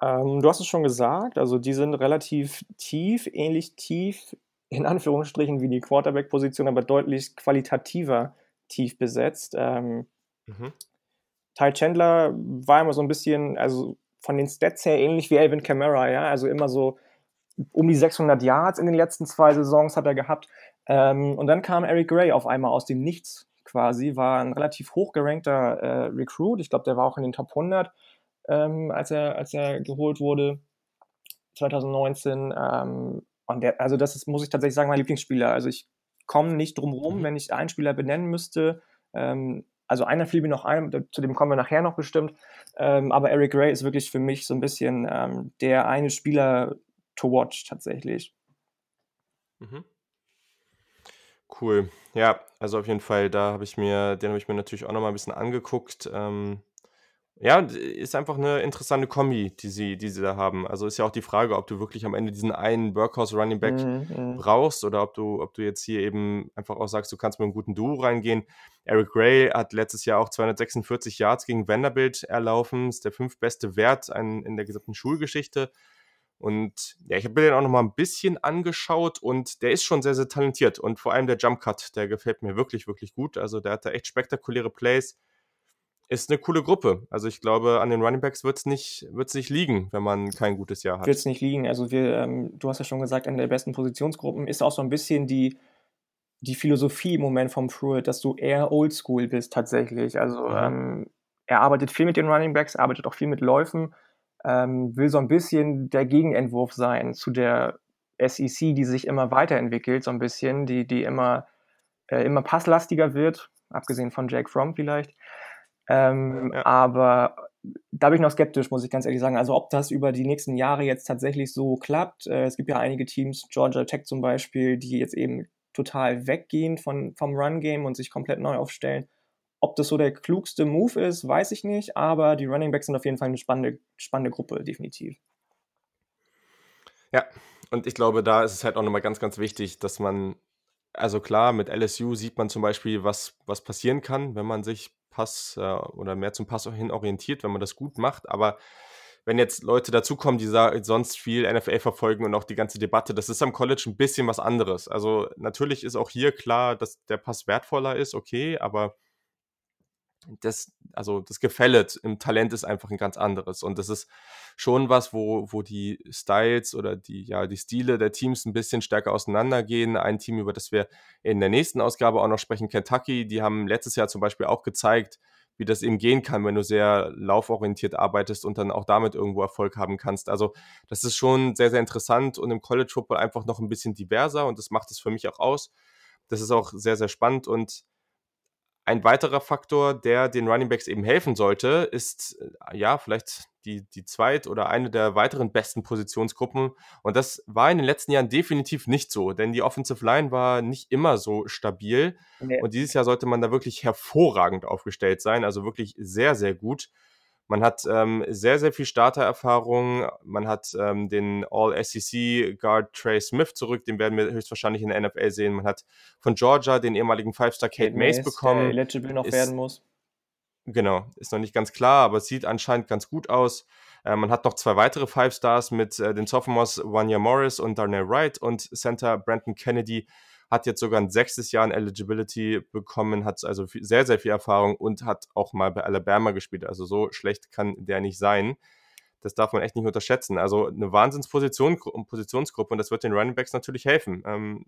Ähm, du hast es schon gesagt, also die sind relativ tief, ähnlich tief in Anführungsstrichen wie die Quarterback-Position, aber deutlich qualitativer tief besetzt. Ähm, mhm. Ty Chandler war immer so ein bisschen, also von den Stats her ähnlich wie Alvin Kamara, ja, also immer so um die 600 Yards in den letzten zwei Saisons hat er gehabt. Ähm, und dann kam Eric Gray auf einmal aus dem Nichts quasi, war ein relativ hochgerankter äh, Recruit. Ich glaube, der war auch in den Top 100, ähm, als, er, als er geholt wurde 2019. Ähm, und der, also das ist, muss ich tatsächlich sagen, mein Lieblingsspieler. Also ich komme nicht drum rum, mhm. wenn ich einen Spieler benennen müsste. Ähm, also einer fiel mir noch ein, zu dem kommen wir nachher noch bestimmt. Ähm, aber Eric Gray ist wirklich für mich so ein bisschen ähm, der eine Spieler to watch tatsächlich. Mhm. Cool. Ja, also auf jeden Fall, da habe ich mir, den habe ich mir natürlich auch nochmal ein bisschen angeguckt. Ähm, ja, ist einfach eine interessante Kombi, die sie, die sie da haben. Also ist ja auch die Frage, ob du wirklich am Ende diesen einen Workhorse Running Back mhm, mhm. brauchst oder ob du, ob du jetzt hier eben einfach auch sagst, du kannst mit einem guten Duo reingehen. Eric Gray hat letztes Jahr auch 246 Yards gegen Vanderbilt erlaufen, ist der fünftbeste Wert in der gesamten Schulgeschichte. Und ja, ich habe mir den auch noch mal ein bisschen angeschaut und der ist schon sehr, sehr talentiert. Und vor allem der Jump Cut, der gefällt mir wirklich, wirklich gut. Also der hat da echt spektakuläre Plays. Ist eine coole Gruppe. Also ich glaube, an den Running Backs wird es nicht, wird's nicht liegen, wenn man kein gutes Jahr hat. Wird es nicht liegen. Also wir, ähm, du hast ja schon gesagt, eine der besten Positionsgruppen ist auch so ein bisschen die, die Philosophie im Moment vom Pruitt, dass du eher oldschool bist tatsächlich. Also mhm. ähm, er arbeitet viel mit den Running Backs, arbeitet auch viel mit Läufen ähm, will so ein bisschen der Gegenentwurf sein zu der SEC, die sich immer weiterentwickelt, so ein bisschen, die, die immer, äh, immer passlastiger wird, abgesehen von Jake Fromm vielleicht. Ähm, ja. Aber da bin ich noch skeptisch, muss ich ganz ehrlich sagen. Also ob das über die nächsten Jahre jetzt tatsächlich so klappt. Äh, es gibt ja einige Teams, Georgia Tech zum Beispiel, die jetzt eben total weggehen von, vom Run-Game und sich komplett neu aufstellen. Ob das so der klugste Move ist, weiß ich nicht, aber die Running Backs sind auf jeden Fall eine spannende, spannende Gruppe, definitiv. Ja, und ich glaube, da ist es halt auch nochmal ganz, ganz wichtig, dass man, also klar, mit LSU sieht man zum Beispiel, was, was passieren kann, wenn man sich Pass äh, oder mehr zum Pass hin orientiert, wenn man das gut macht, aber wenn jetzt Leute dazukommen, die sonst viel NFL verfolgen und auch die ganze Debatte, das ist am College ein bisschen was anderes. Also natürlich ist auch hier klar, dass der Pass wertvoller ist, okay, aber das, also das Gefälle im Talent ist einfach ein ganz anderes. Und das ist schon was, wo, wo die Styles oder die, ja, die Stile der Teams ein bisschen stärker auseinandergehen. Ein Team, über das wir in der nächsten Ausgabe auch noch sprechen, Kentucky, die haben letztes Jahr zum Beispiel auch gezeigt, wie das eben gehen kann, wenn du sehr lauforientiert arbeitest und dann auch damit irgendwo Erfolg haben kannst. Also das ist schon sehr, sehr interessant und im College Football einfach noch ein bisschen diverser und das macht es für mich auch aus. Das ist auch sehr, sehr spannend und ein weiterer Faktor, der den Running Backs eben helfen sollte, ist äh, ja vielleicht die, die zweit- oder eine der weiteren besten Positionsgruppen. Und das war in den letzten Jahren definitiv nicht so, denn die Offensive Line war nicht immer so stabil. Nee. Und dieses Jahr sollte man da wirklich hervorragend aufgestellt sein, also wirklich sehr, sehr gut. Man hat ähm, sehr, sehr viel Startererfahrung. Man hat ähm, den All-SEC-Guard Trey Smith zurück, den werden wir höchstwahrscheinlich in der NFL sehen. Man hat von Georgia den ehemaligen Five-Star Kate Mace bekommen. Der eligible noch ist, werden muss. Genau, ist noch nicht ganz klar, aber es sieht anscheinend ganz gut aus. Äh, man hat noch zwei weitere Five Stars mit äh, den Sophomores Wanya Morris und Darnell Wright und Center Brandon Kennedy hat jetzt sogar ein sechstes Jahr in Eligibility bekommen, hat also sehr, sehr viel Erfahrung und hat auch mal bei Alabama gespielt. Also so schlecht kann der nicht sein. Das darf man echt nicht unterschätzen. Also eine Wahnsinnsposition, Positionsgruppe und das wird den Running Backs natürlich helfen. Ähm,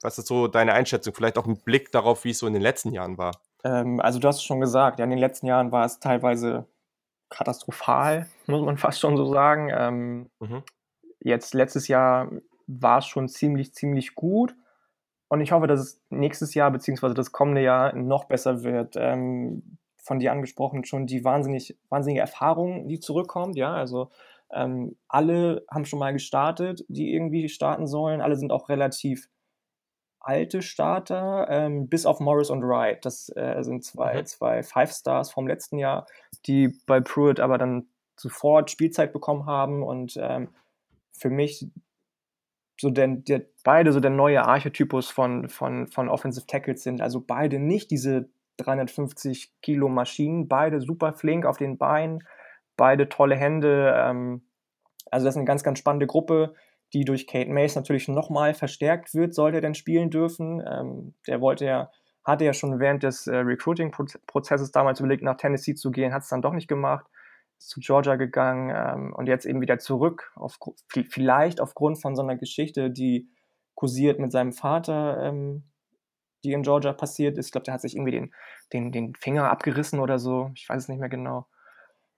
was ist so deine Einschätzung? Vielleicht auch ein Blick darauf, wie es so in den letzten Jahren war. Ähm, also du hast es schon gesagt, ja, in den letzten Jahren war es teilweise katastrophal, *laughs* muss man fast schon so sagen. Ähm, mhm. Jetzt letztes Jahr war es schon ziemlich, ziemlich gut. Und ich hoffe, dass es nächstes Jahr bzw. das kommende Jahr noch besser wird. Ähm, von dir angesprochen schon die wahnsinnig, wahnsinnige Erfahrung, die zurückkommt. Ja, also ähm, alle haben schon mal gestartet, die irgendwie starten sollen. Alle sind auch relativ alte Starter, ähm, bis auf Morris und Wright. Das äh, sind zwei, mhm. zwei Five Stars vom letzten Jahr, die bei Pruitt aber dann sofort Spielzeit bekommen haben und ähm, für mich so denn der, beide so der neue Archetypus von, von, von Offensive Tackles sind. Also beide nicht diese 350 Kilo Maschinen, beide super flink auf den Beinen, beide tolle Hände. Ähm, also das ist eine ganz, ganz spannende Gruppe die durch Kate Mace natürlich nochmal verstärkt wird, sollte er denn spielen dürfen. Ähm, der wollte ja, hatte ja schon während des äh, Recruiting-Prozesses damals überlegt, nach Tennessee zu gehen, hat es dann doch nicht gemacht, zu Georgia gegangen ähm, und jetzt eben wieder zurück, auf, vielleicht aufgrund von so einer Geschichte, die kursiert mit seinem Vater, ähm, die in Georgia passiert ist. Ich glaube, der hat sich irgendwie den, den, den Finger abgerissen oder so, ich weiß es nicht mehr genau.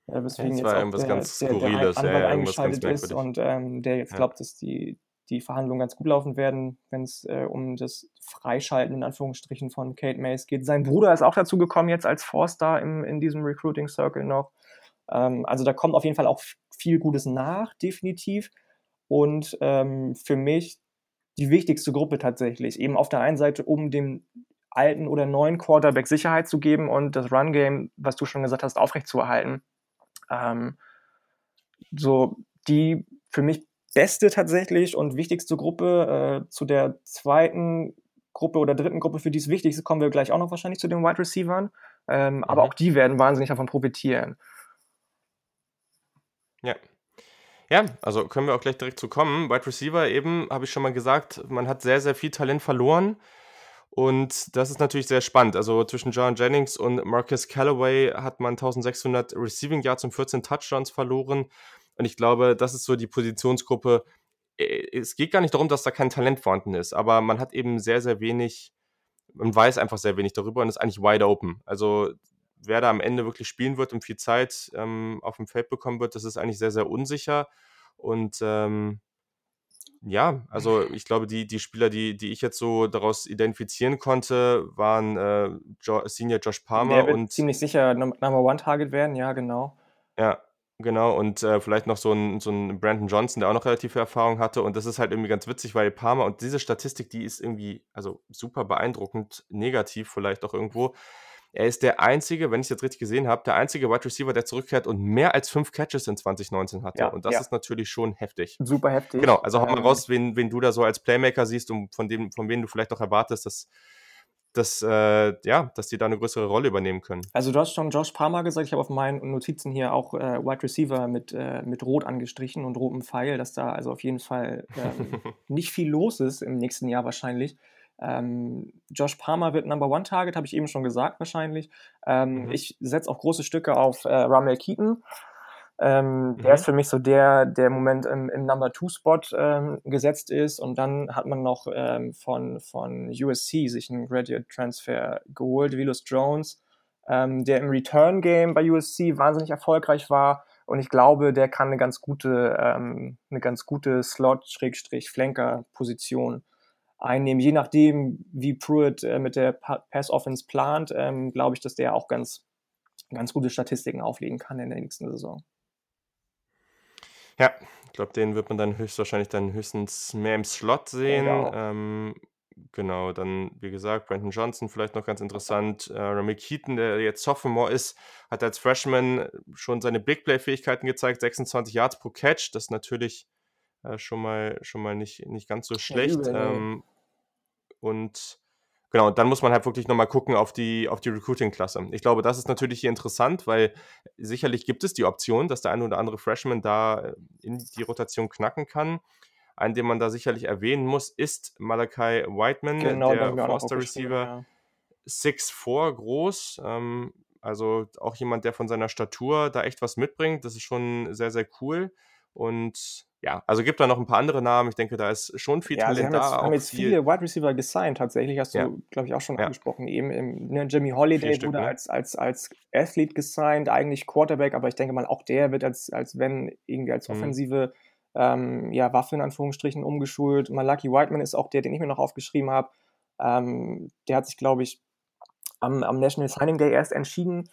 Äh, weswegen jetzt auch irgendwas der, ganz der, der Anwalt ja, eingeschaltet ist und ähm, der jetzt glaubt, dass die, die Verhandlungen ganz gut laufen werden, wenn es äh, um das Freischalten in Anführungsstrichen von Kate Mays geht. Sein Bruder ist auch dazu gekommen jetzt als Four-Star im, in diesem Recruiting Circle noch. Ähm, also da kommt auf jeden Fall auch viel Gutes nach, definitiv. Und ähm, für mich die wichtigste Gruppe tatsächlich. Eben auf der einen Seite, um dem alten oder neuen Quarterback Sicherheit zu geben und das Run-Game, was du schon gesagt hast, aufrechtzuerhalten. Ähm, so die für mich beste tatsächlich und wichtigste Gruppe. Äh, zu der zweiten Gruppe oder dritten Gruppe, für die es wichtig ist, kommen wir gleich auch noch wahrscheinlich zu den Wide Receivers. Ähm, mhm. Aber auch die werden wahnsinnig davon profitieren. Ja. Ja, also können wir auch gleich direkt zu kommen. Wide Receiver eben, habe ich schon mal gesagt, man hat sehr, sehr viel Talent verloren. Und das ist natürlich sehr spannend. Also zwischen John Jennings und Marcus Callaway hat man 1600 Receiving Yards und 14 Touchdowns verloren. Und ich glaube, das ist so die Positionsgruppe. Äh, es geht gar nicht darum, dass da kein Talent vorhanden ist, aber man hat eben sehr, sehr wenig, man weiß einfach sehr wenig darüber und ist eigentlich wide open. Also wer da am Ende wirklich spielen wird und viel Zeit ähm, auf dem Feld bekommen wird, das ist eigentlich sehr, sehr unsicher. Und ähm, ja, also *laughs* ich glaube, die, die Spieler, die, die ich jetzt so daraus identifizieren konnte, waren äh, jo Senior Josh Palmer Der wird und ziemlich sicher Number One Target werden, ja, genau. Ja, genau. Und äh, vielleicht noch so ein, so ein Brandon Johnson, der auch noch relativ viel Erfahrung hatte. Und das ist halt irgendwie ganz witzig, weil Palmer und diese Statistik, die ist irgendwie, also super beeindruckend, negativ vielleicht auch irgendwo. Er ist der einzige, wenn ich es jetzt richtig gesehen habe, der einzige Wide Receiver, der zurückkehrt und mehr als fünf Catches in 2019 hatte. Ja, und das ja. ist natürlich schon heftig. Super heftig. Genau, also hau mal ähm, raus, wen, wen du da so als Playmaker siehst und von dem, von wem du vielleicht auch erwartest, dass, dass, äh, ja, dass die da eine größere Rolle übernehmen können. Also du hast schon Josh Palmer gesagt, ich habe auf meinen Notizen hier auch äh, Wide Receiver mit, äh, mit Rot angestrichen und rotem Pfeil, dass da also auf jeden Fall ähm, *laughs* nicht viel los ist im nächsten Jahr wahrscheinlich. Ähm, Josh Palmer wird Number One Target, habe ich eben schon gesagt wahrscheinlich. Ähm, mhm. Ich setze auch große Stücke auf äh, Ramel Keaton. Ähm, mhm. Der ist für mich so der, der im Moment im, im Number Two Spot ähm, gesetzt ist. Und dann hat man noch ähm, von, von USC sich einen Graduate Transfer geholt, Velos Jones, ähm, der im Return Game bei USC wahnsinnig erfolgreich war. Und ich glaube, der kann eine ganz gute, eine ganz gute Slot-Flanker-Position einnehmen. Je nachdem, wie Pruitt äh, mit der Pass-Offense plant, ähm, glaube ich, dass der auch ganz, ganz gute Statistiken auflegen kann in der nächsten Saison. Ja, ich glaube, den wird man dann höchstwahrscheinlich dann höchstens mehr im Slot sehen. Ja, ähm, genau, dann, wie gesagt, Brandon Johnson vielleicht noch ganz interessant. Äh, Remy Keaton, der jetzt Sophomore ist, hat als Freshman schon seine Big Play-Fähigkeiten gezeigt, 26 Yards pro Catch. Das ist natürlich äh, schon mal, schon mal nicht, nicht ganz so schlecht. Ja, ähm, und genau, dann muss man halt wirklich nochmal gucken auf die, auf die Recruiting-Klasse. Ich glaube, das ist natürlich hier interessant, weil sicherlich gibt es die Option, dass der eine oder andere Freshman da äh, in die Rotation knacken kann. einen, den man da sicherlich erwähnen muss, ist Malachi Whiteman, Genau, der aufgeschrieben, Receiver, ja. 6'4 groß. Ähm, also auch jemand, der von seiner Statur da echt was mitbringt. Das ist schon sehr, sehr cool. Und ja, also gibt da noch ein paar andere Namen. Ich denke, da ist schon viel Ja, Talent haben jetzt, da. haben Auch jetzt viel, viele Wide Receiver gesigned, tatsächlich, hast ja, du, glaube ich, auch schon ja, angesprochen. Eben im, ne, Jimmy Holiday Stück, wurde ne? als, als, als Athlete gesigned, eigentlich Quarterback, aber ich denke mal, auch der wird als, als wenn irgendwie als Mhm. offensive ähm, ja, Waffe in Anführungsstrichen umgeschult. Malaki Whiteman ist auch der, den ich mir noch aufgeschrieben habe. Ähm, der hat sich, glaube ich, am, am National Signing Day erst entschieden,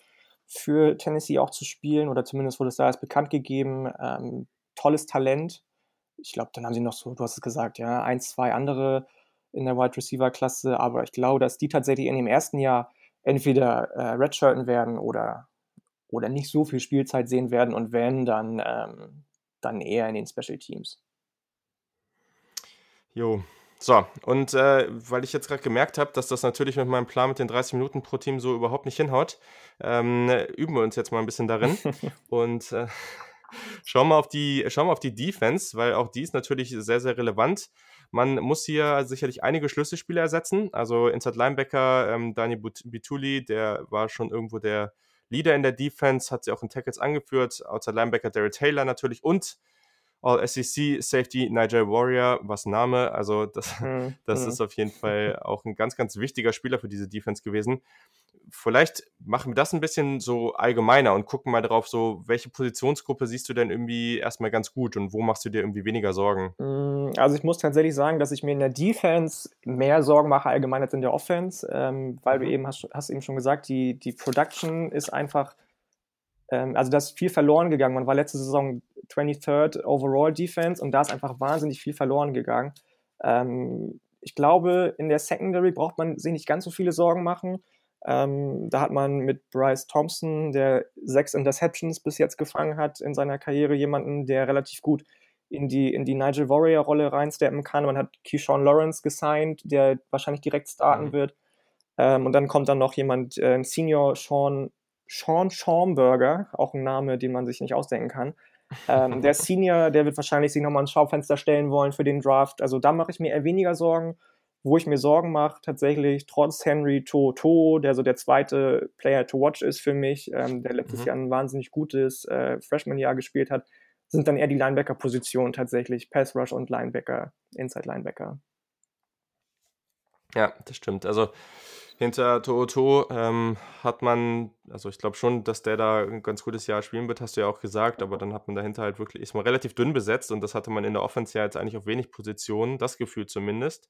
für Tennessee auch zu spielen, oder zumindest wurde es da erst bekannt gegeben. Ähm, tolles Talent. Ich glaube, dann haben sie noch so, du hast es gesagt, ja, ein, zwei andere in der Wide Receiver Klasse, aber ich glaube, dass die tatsächlich in dem ersten Jahr entweder äh, redshirten werden oder, oder nicht so viel Spielzeit sehen werden und wenn, dann, ähm, dann eher in den Special Teams. Jo. So, und äh, weil ich jetzt gerade gemerkt habe, dass das natürlich mit meinem Plan mit den 30 Minuten pro Team so überhaupt nicht hinhaut, ähm, üben wir uns jetzt mal ein bisschen darin *laughs* und äh, schauen, mal auf die, schauen wir auf die Defense, weil auch die ist natürlich sehr, sehr relevant. Man muss hier sicherlich einige Schlüsselspieler ersetzen. Also Inside Linebacker, ähm, Dani Bituli, der war schon irgendwo der Leader in der Defense, hat sie auch in Tackles angeführt. Outside Linebacker Derek Taylor natürlich und All-SEC Safety Nigel Warrior, was Name. Also das, Hm, *laughs* das hm. ist auf jeden Fall *laughs* auch ein ganz, ganz wichtiger Spieler für diese Defense gewesen. Vielleicht machen wir das ein bisschen so allgemeiner und gucken mal drauf, so welche Positionsgruppe siehst du denn irgendwie erstmal ganz gut und wo machst du dir irgendwie weniger Sorgen? Mm, Also ich muss tatsächlich sagen, dass ich mir in der Defense mehr Sorgen mache allgemein als in der Offense, ähm, weil du Mhm. eben hast, hast eben schon gesagt, die, die Production ist einfach, ähm, also da ist viel verloren gegangen. Man war letzte Saison 23rd Overall Defense und da ist einfach wahnsinnig viel verloren gegangen. Ähm, ich glaube, in der Secondary braucht man sich nicht ganz so viele Sorgen machen. Ähm, da hat man mit Bryce Thompson, der sechs Interceptions bis jetzt gefangen hat in seiner Karriere, jemanden, der relativ gut in die, in die Nigel Warrior-Rolle reinsteppen kann. Man hat Keyshawn Lawrence gesigned, der wahrscheinlich direkt starten Mhm. wird. Ähm, und dann kommt dann noch jemand, äh, Senior Sean, Sean Schaumburger, auch ein Name, den man sich nicht ausdenken kann. Ähm, der *laughs* Senior, der wird wahrscheinlich sich nochmal ins Schaufenster stellen wollen für den Draft. Also da mache ich mir eher weniger Sorgen. Wo ich mir Sorgen mache, tatsächlich trotz Henry Toto, der so der zweite Player to watch ist für mich, ähm, der letztes Mhm. Jahr ein wahnsinnig gutes äh, Freshman-Jahr gespielt hat, sind dann eher die Linebacker-Positionen tatsächlich, Pass Rush und Linebacker, Inside Linebacker. Ja, das stimmt. Also hinter Tooto ähm, hat man, also ich glaube schon, dass der da ein ganz gutes Jahr spielen wird, hast du ja auch gesagt, aber dann hat man dahinter halt wirklich, ist man relativ dünn besetzt und das hatte man in der Offense ja jetzt eigentlich auf wenig Positionen, das Gefühl zumindest.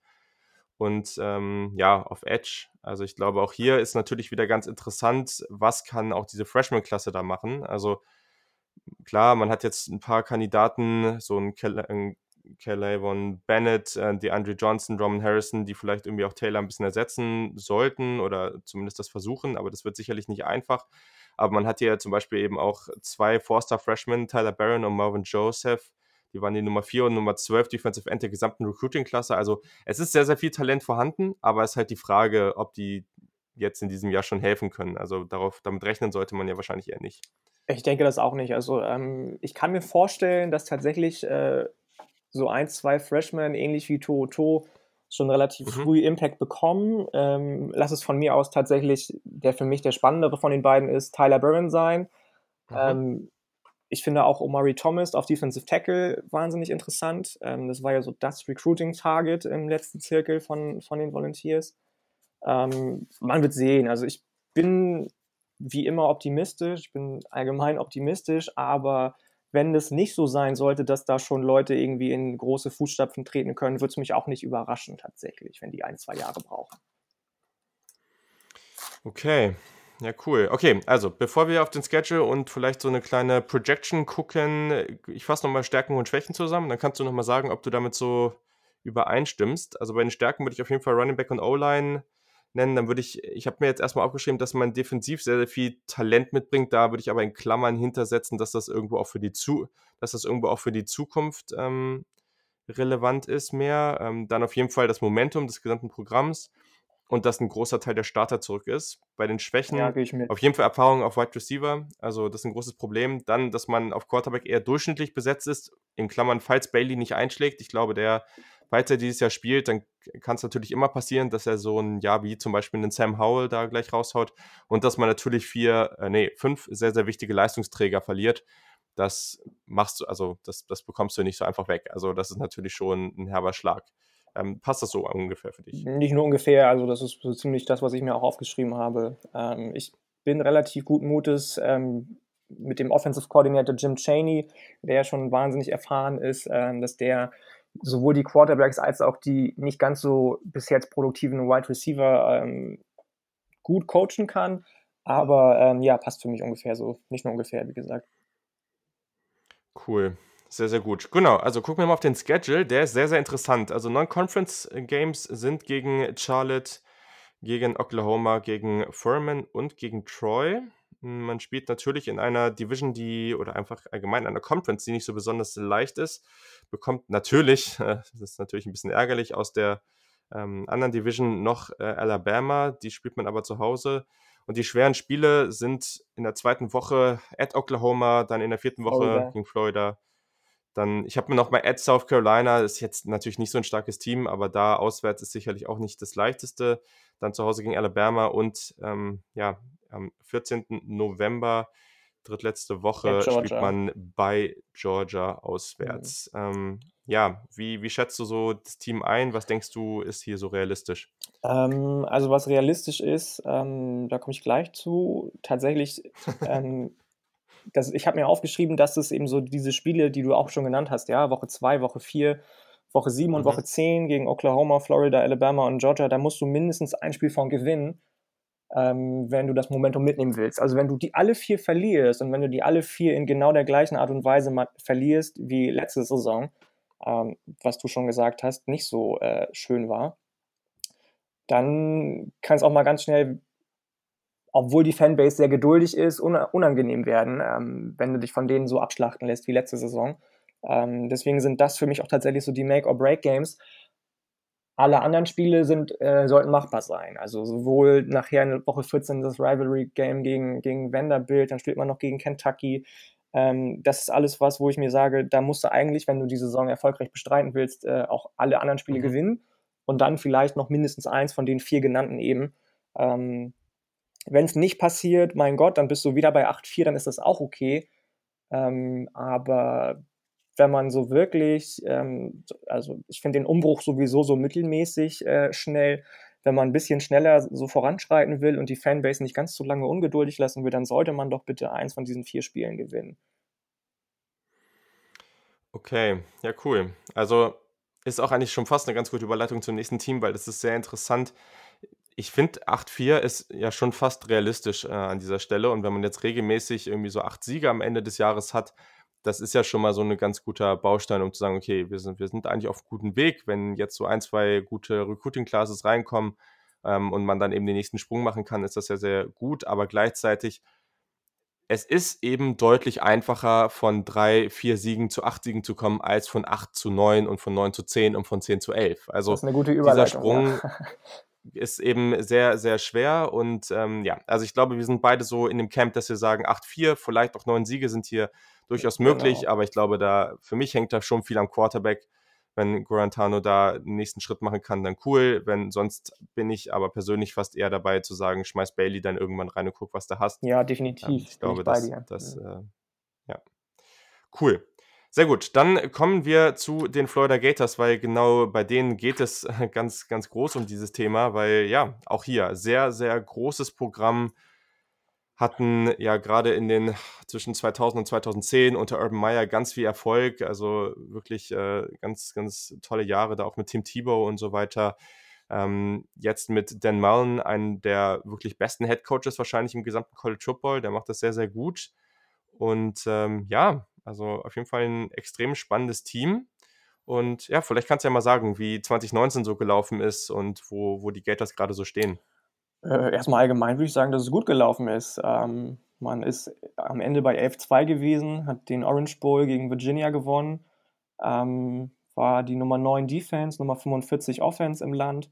Und ähm, ja, auf Edge, also ich glaube, auch hier ist natürlich wieder ganz interessant, was kann auch diese Freshman-Klasse da machen. Also klar, man hat jetzt ein paar Kandidaten, so ein, Kel ein Calavon Bennett, äh, die Andre Johnson, Roman Harrison, die vielleicht irgendwie auch Taylor ein bisschen ersetzen sollten oder zumindest das versuchen, aber das wird sicherlich nicht einfach. Aber man hat hier zum Beispiel eben auch zwei Four-Star-Freshmen, Tyler Barron und Marvin Joseph, die waren die Nummer 4 und Nummer 12 Defensive End der gesamten Recruiting-Klasse. Also es ist sehr, sehr viel Talent vorhanden, aber es ist halt die Frage, ob die jetzt in diesem Jahr schon helfen können. Also darauf, damit rechnen sollte man ja wahrscheinlich eher nicht. Ich denke das auch nicht. Also ähm, ich kann mir vorstellen, dass tatsächlich äh, so ein, zwei Freshmen, ähnlich wie Toto, schon relativ Mhm. früh Impact bekommen. Ähm, lass es von mir aus tatsächlich, der für mich der spannendere von den beiden ist, Tyler Barron sein. Mhm. Ähm, ich finde auch Omari Thomas auf Defensive Tackle wahnsinnig interessant. Ähm, das war ja so das Recruiting-Target im letzten Zirkel von, von den Volunteers. Ähm, man wird sehen. Also ich bin wie immer optimistisch, ich bin allgemein optimistisch, aber wenn es nicht so sein sollte, dass da schon Leute irgendwie in große Fußstapfen treten können, würde es mich auch nicht überraschen tatsächlich, wenn die ein, zwei Jahre brauchen. Okay, ja, cool. Okay, also bevor wir auf den Schedule und vielleicht so eine kleine Projection gucken, ich fasse nochmal Stärken und Schwächen zusammen. Dann kannst du nochmal sagen, ob du damit so übereinstimmst. Also bei den Stärken würde ich auf jeden Fall Running Back und O-Line nennen. Dann würde ich, ich habe mir jetzt erstmal aufgeschrieben, dass man defensiv sehr, sehr viel Talent mitbringt. Da würde ich aber in Klammern hintersetzen, dass das irgendwo auch für die, Zu dass das irgendwo auch für die Zukunft ähm, relevant ist mehr. Ähm, dann auf jeden Fall das Momentum des gesamten Programms. und dass ein großer Teil der Starter zurück ist. Bei den Schwächen Ja, auf jeden Fall Erfahrung auf Wide Receiver, also das ist ein großes Problem. Dann, dass man auf Quarterback eher durchschnittlich besetzt ist, in Klammern, falls Bailey nicht einschlägt. Ich glaube, der, falls er dieses Jahr spielt, dann kann es natürlich immer passieren, dass er so ein Jahr wie zum Beispiel einen Sam Howell da gleich raushaut und dass man natürlich vier, äh, nee, fünf sehr, sehr wichtige Leistungsträger verliert. Das machst du, also das, das bekommst du nicht so einfach weg. Also das ist natürlich schon ein herber Schlag. Ähm, passt das so ungefähr für dich? Nicht nur ungefähr, also das ist so ziemlich das, was ich mir auch aufgeschrieben habe. Ähm, ich bin relativ guten Mutes ähm, mit dem Offensive Coordinator Jim Cheney, der schon wahnsinnig erfahren ist, ähm, dass der sowohl die Quarterbacks als auch die nicht ganz so bis jetzt produktiven Wide Receiver ähm, gut coachen kann. Aber ähm, ja, passt für mich ungefähr so. Nicht nur ungefähr, wie gesagt. Cool. Sehr, sehr gut. Genau, also gucken wir mal auf den Schedule. Der ist sehr, sehr interessant. Also Non-Conference-Games sind gegen Charlotte, gegen Oklahoma, gegen Furman und gegen Troy. Man spielt natürlich in einer Division, die oder einfach allgemein in einer Conference, die nicht so besonders leicht ist. Bekommt natürlich, *laughs* das ist natürlich ein bisschen ärgerlich, aus der ähm, anderen Division noch äh, Alabama. Die spielt man aber zu Hause. Und die schweren Spiele sind in der zweiten Woche at Oklahoma, dann in der vierten Woche Florida. gegen Florida, dann, ich habe mir noch mal at South Carolina, ist jetzt natürlich nicht so ein starkes Team, aber da auswärts ist sicherlich auch nicht das leichteste. Dann zu Hause gegen Alabama und ähm, ja, am 14. November, drittletzte Woche, spielt man bei Georgia auswärts. Mhm. Ähm, ja, wie, wie schätzt du so das Team ein? Was denkst du, ist hier so realistisch? Ähm, also was realistisch ist, ähm, da komme ich gleich zu. Tatsächlich ähm, *laughs* das, ich habe mir aufgeschrieben, dass es eben so diese Spiele, die du auch schon genannt hast, ja, Woche 2, Woche 4, Woche 7 und mhm. Woche 10 gegen Oklahoma, Florida, Alabama und Georgia, da musst du mindestens ein Spiel von gewinnen, ähm, wenn du das Momentum mitnehmen willst. Also wenn du die alle vier verlierst und wenn du die alle vier in genau der gleichen Art und Weise verlierst wie letzte Saison, ähm, was du schon gesagt hast, nicht so äh, schön war, dann kann es auch mal ganz schnell obwohl die Fanbase sehr geduldig ist, unangenehm werden, ähm, wenn du dich von denen so abschlachten lässt wie letzte Saison. Ähm, deswegen sind das für mich auch tatsächlich so die Make-or-Break-Games. Alle anderen Spiele sind, äh, sollten machbar sein. Also sowohl nachher in Woche 14 das Rivalry-Game gegen, gegen Vanderbilt, dann spielt man noch gegen Kentucky. Ähm, das ist alles was, wo ich mir sage, da musst du eigentlich, wenn du die Saison erfolgreich bestreiten willst, äh, auch alle anderen Spiele mhm. gewinnen und dann vielleicht noch mindestens eins von den vier genannten eben. Ähm, wenn es nicht passiert, mein Gott, dann bist du wieder bei 8-4, dann ist das auch okay. Ähm, aber wenn man so wirklich, ähm, also ich finde den Umbruch sowieso so mittelmäßig äh, schnell, wenn man ein bisschen schneller so voranschreiten will und die Fanbase nicht ganz so lange ungeduldig lassen will, dann sollte man doch bitte eins von diesen vier Spielen gewinnen. Okay, ja cool. Also ist auch eigentlich schon fast eine ganz gute Überleitung zum nächsten Team, weil das ist sehr interessant ich finde 8-4 ist ja schon fast realistisch äh, an dieser Stelle. Und wenn man jetzt regelmäßig irgendwie so acht Siege am Ende des Jahres hat, das ist ja schon mal so ein ganz guter Baustein, um zu sagen, okay, wir sind, wir sind eigentlich auf gutem Weg. Wenn jetzt so ein, zwei gute Recruiting-Classes reinkommen ähm, und man dann eben den nächsten Sprung machen kann, ist das ja sehr gut. Aber gleichzeitig, es ist eben deutlich einfacher, von drei, vier Siegen zu acht Siegen zu kommen, als von acht zu neun und von neun zu zehn und von zehn zu elf. Also das ist eine gute Überleitung, dieser Sprung. Ja. *laughs* ist eben sehr, sehr schwer. Und ähm, ja, also ich glaube, wir sind beide so in dem Camp, dass wir sagen, 8-4, vielleicht auch neun Siege sind hier durchaus möglich. Genau. Aber ich glaube, da für mich hängt da schon viel am Quarterback. Wenn Guarantano da den nächsten Schritt machen kann, dann cool. Wenn sonst bin ich aber persönlich fast eher dabei zu sagen, schmeiß Bailey dann irgendwann rein und guck, was du hast. Ja, definitiv. Ähm, ich glaube, ich das, das äh, ja. Cool. Sehr gut, dann kommen wir zu den Florida Gators, weil genau bei denen geht es *laughs* ganz, ganz groß um dieses Thema, weil ja, auch hier sehr, sehr großes Programm hatten ja gerade in den zwischen 2000 und 2010 unter Urban Meyer ganz viel Erfolg, also wirklich äh, ganz, ganz tolle Jahre da auch mit Tim Tebow und so weiter. Ähm, jetzt mit Dan Mullen, einen der wirklich besten Head Coaches wahrscheinlich im gesamten College Football, der macht das sehr, sehr gut. Und ähm, ja, also auf jeden Fall ein extrem spannendes Team. Und ja, vielleicht kannst du ja mal sagen, wie 2019 so gelaufen ist und wo, wo die Gators gerade so stehen. Äh, erstmal allgemein würde ich sagen, dass es gut gelaufen ist. Ähm, man ist am Ende bei 11-2 gewesen, hat den Orange Bowl gegen Virginia gewonnen, ähm, war die Nummer 9 Defense, Nummer 45 Offense im Land.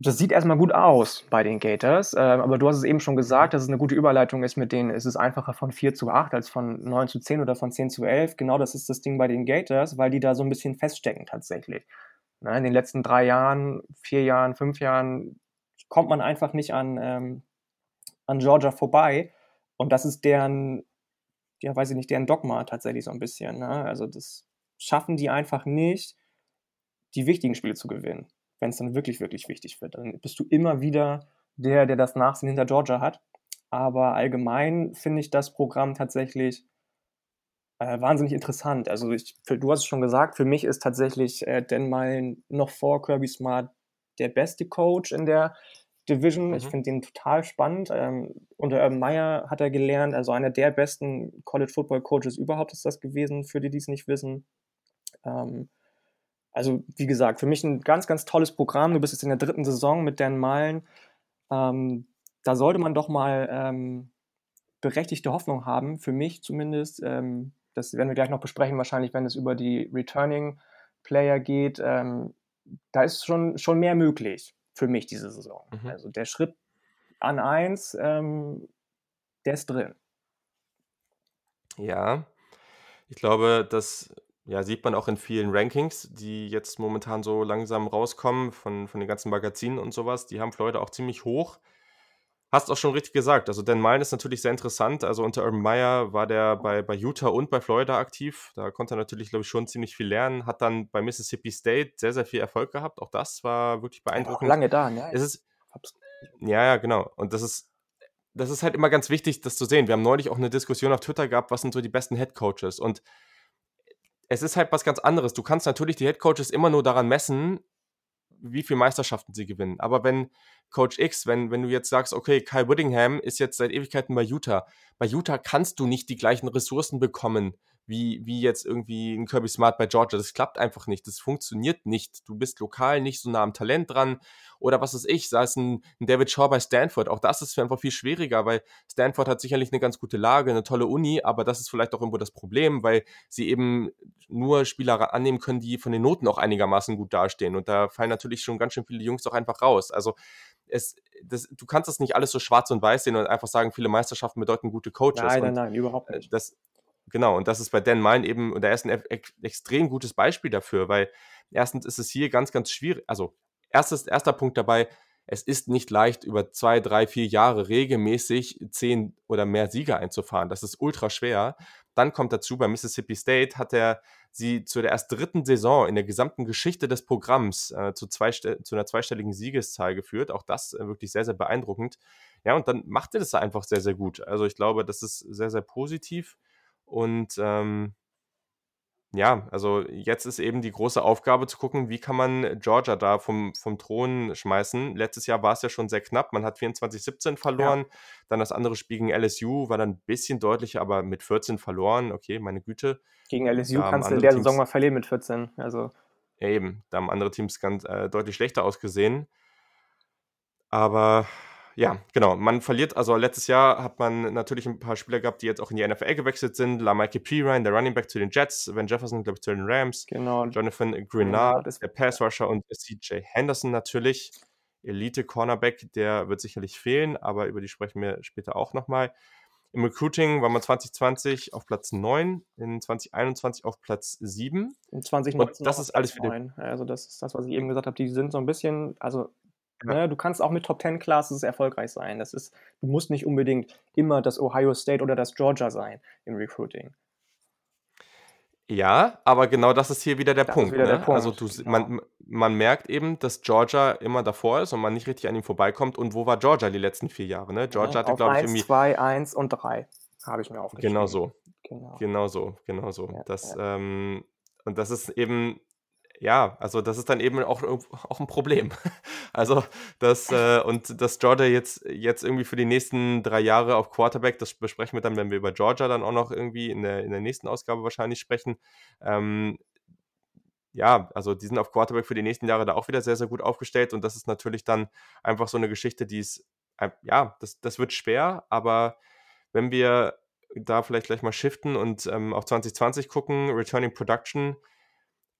Das sieht erstmal gut aus bei den Gators, äh, aber du hast es eben schon gesagt, dass es eine gute Überleitung ist, mit denen ist es einfacher von 4 zu 8 als von 9 zu 10 oder von 10 zu 11. Genau das ist das Ding bei den Gators, weil die da so ein bisschen feststecken tatsächlich. Ne, in den letzten drei Jahren, vier Jahren, fünf Jahren kommt man einfach nicht an, ähm, an Georgia vorbei. Und das ist deren, ja, weiß ich nicht, deren Dogma tatsächlich so ein bisschen. Ne? Also das schaffen die einfach nicht, die wichtigen Spiele zu gewinnen wenn es dann wirklich, wirklich wichtig wird. Dann bist du immer wieder der, der das Nachsehen hinter Georgia hat. Aber allgemein finde ich das Programm tatsächlich äh, wahnsinnig interessant. Also ich, du hast es schon gesagt, für mich ist tatsächlich äh, Dan Mullen noch vor Kirby Smart der beste Coach in der Division. Mhm. Ich finde den total spannend. Ähm, unter Urban Meyer hat er gelernt, also einer der besten College Football Coaches überhaupt ist das gewesen, für die, die es nicht wissen. Ähm, also wie gesagt, für mich ein ganz, ganz tolles Programm. Du bist jetzt in der dritten Saison mit Dan Meilen. Ähm, da sollte man doch mal ähm, berechtigte Hoffnung haben, für mich zumindest. Ähm, das werden wir gleich noch besprechen, wahrscheinlich, wenn es über die Returning Player geht. Ähm, da ist schon, schon mehr möglich für mich diese Saison. Mhm. Also der Schritt an eins, ähm, der ist drin. Ja, ich glaube, dass ja, sieht man auch in vielen Rankings, die jetzt momentan so langsam rauskommen von, von den ganzen Magazinen und sowas. Die haben Florida auch ziemlich hoch. Hast auch schon richtig gesagt. Also Dan Mullen ist natürlich sehr interessant. Also unter Urban Meyer war der bei, bei Utah und bei Florida aktiv. Da konnte er natürlich, glaube ich, schon ziemlich viel lernen. Hat dann bei Mississippi State sehr, sehr viel Erfolg gehabt. Auch das war wirklich beeindruckend. Auch lange da, ne? Es ist, ja, ja, genau. Und das ist, das ist halt immer ganz wichtig, das zu sehen. Wir haben neulich auch eine Diskussion auf Twitter gehabt, was sind so die besten Head Coaches. Und es ist halt was ganz anderes. Du kannst natürlich die Head Coaches immer nur daran messen, wie viele Meisterschaften sie gewinnen. Aber wenn Coach X, wenn, wenn du jetzt sagst, okay, Kyle Whittingham ist jetzt seit Ewigkeiten bei Utah, bei Utah kannst du nicht die gleichen Ressourcen bekommen wie, wie jetzt irgendwie ein Kirby Smart bei Georgia. Das klappt einfach nicht. Das funktioniert nicht. Du bist lokal nicht so nah am Talent dran. Oder was weiß ich, sei es ein, ein David Shaw bei Stanford. Auch das ist einfach viel schwieriger, weil Stanford hat sicherlich eine ganz gute Lage, eine tolle Uni, aber das ist vielleicht auch irgendwo das Problem, weil sie eben nur Spieler annehmen können, die von den Noten auch einigermaßen gut dastehen. Und da fallen natürlich schon ganz schön viele Jungs auch einfach raus. Also es, das, du kannst das nicht alles so schwarz und weiß sehen und einfach sagen, viele Meisterschaften bedeuten gute Coaches. Nein, nein, nein, überhaupt nicht. Das, Genau, und das ist bei Dan Mine eben, und er ist ein extrem gutes Beispiel dafür, weil erstens ist es hier ganz, ganz schwierig, also erstes, erster Punkt dabei, es ist nicht leicht, über zwei, drei, vier Jahre regelmäßig zehn oder mehr Sieger einzufahren. Das ist ultra schwer. Dann kommt dazu, bei Mississippi State hat er sie zu der erst dritten Saison in der gesamten Geschichte des Programms äh, zu, zwei, zu einer zweistelligen Siegeszahl geführt. Auch das äh, wirklich sehr, sehr beeindruckend. Ja, und dann macht er das einfach sehr, sehr gut. Also ich glaube, das ist sehr, sehr positiv. Und ähm, ja, also jetzt ist eben die große Aufgabe zu gucken, wie kann man Georgia da vom, vom Thron schmeißen. Letztes Jahr war es ja schon sehr knapp. Man hat 24-17 verloren. Ja. Dann das andere Spiel gegen LSU war dann ein bisschen deutlicher, aber mit 14 verloren. Okay, meine Güte. Gegen LSU kannst du in der Teams, Saison mal verlieren mit 14. Also. Ja, eben. Da haben andere Teams ganz äh, deutlich schlechter ausgesehen. Aber ja, genau. Man verliert, also letztes Jahr hat man natürlich ein paar Spieler gehabt, die jetzt auch in die NFL gewechselt sind. Lamike Pirine, der Running Back zu den Jets, Van Jefferson, glaube ich, zu den Rams. Genau. Jonathan Grenard, der Pass Rusher und CJ Henderson natürlich. Elite Cornerback, der wird sicherlich fehlen, aber über die sprechen wir später auch nochmal. Im Recruiting war man 2020 auf Platz 9, in 2021 auf Platz 7. In 2019 und das ist alles für 9. Also das ist das, was ich eben gesagt habe. Die sind so ein bisschen, also. Ne, du kannst auch mit Top 10 Classes erfolgreich sein. Das ist, du musst nicht unbedingt immer das Ohio State oder das Georgia sein im Recruiting. Ja, aber genau das ist hier wieder der Punkt. Wieder ne? der Punkt. Also du, genau. man, man merkt eben, dass Georgia immer davor ist und man nicht richtig an ihm vorbeikommt. Und wo war Georgia die letzten vier Jahre? Ne? Georgia ja, hatte, glaube ich, irgendwie. 2, 1 und 3 habe ich mir aufgeschrieben. Genau so. Genau, genau so, genau so. Ja, das, ja. Ähm, und das ist eben ja, also das ist dann eben auch, auch ein Problem. *laughs* Also das, äh, und dass Georgia jetzt, jetzt irgendwie für die nächsten drei Jahre auf Quarterback, das besprechen wir dann, wenn wir über Georgia dann auch noch irgendwie in der, in der nächsten Ausgabe wahrscheinlich sprechen. Ähm, ja, also die sind auf Quarterback für die nächsten Jahre da auch wieder sehr, sehr gut aufgestellt und das ist natürlich dann einfach so eine Geschichte, die ist, äh, ja, das, das wird schwer, aber wenn wir da vielleicht gleich mal shiften und ähm, auf 2020 gucken, Returning Production,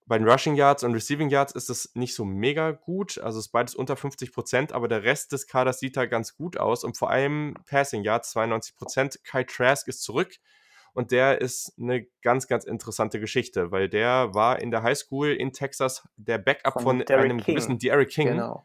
bei den Rushing Yards und Receiving Yards ist es nicht so mega gut. Also ist beides unter 50 Prozent, aber der Rest des Kaders sieht da ganz gut aus. Und vor allem Passing Yards 92 Prozent. Kai Trask ist zurück. Und der ist eine ganz, ganz interessante Geschichte, weil der war in der Highschool in Texas der Backup von, von einem King. gewissen Derek King. Genau.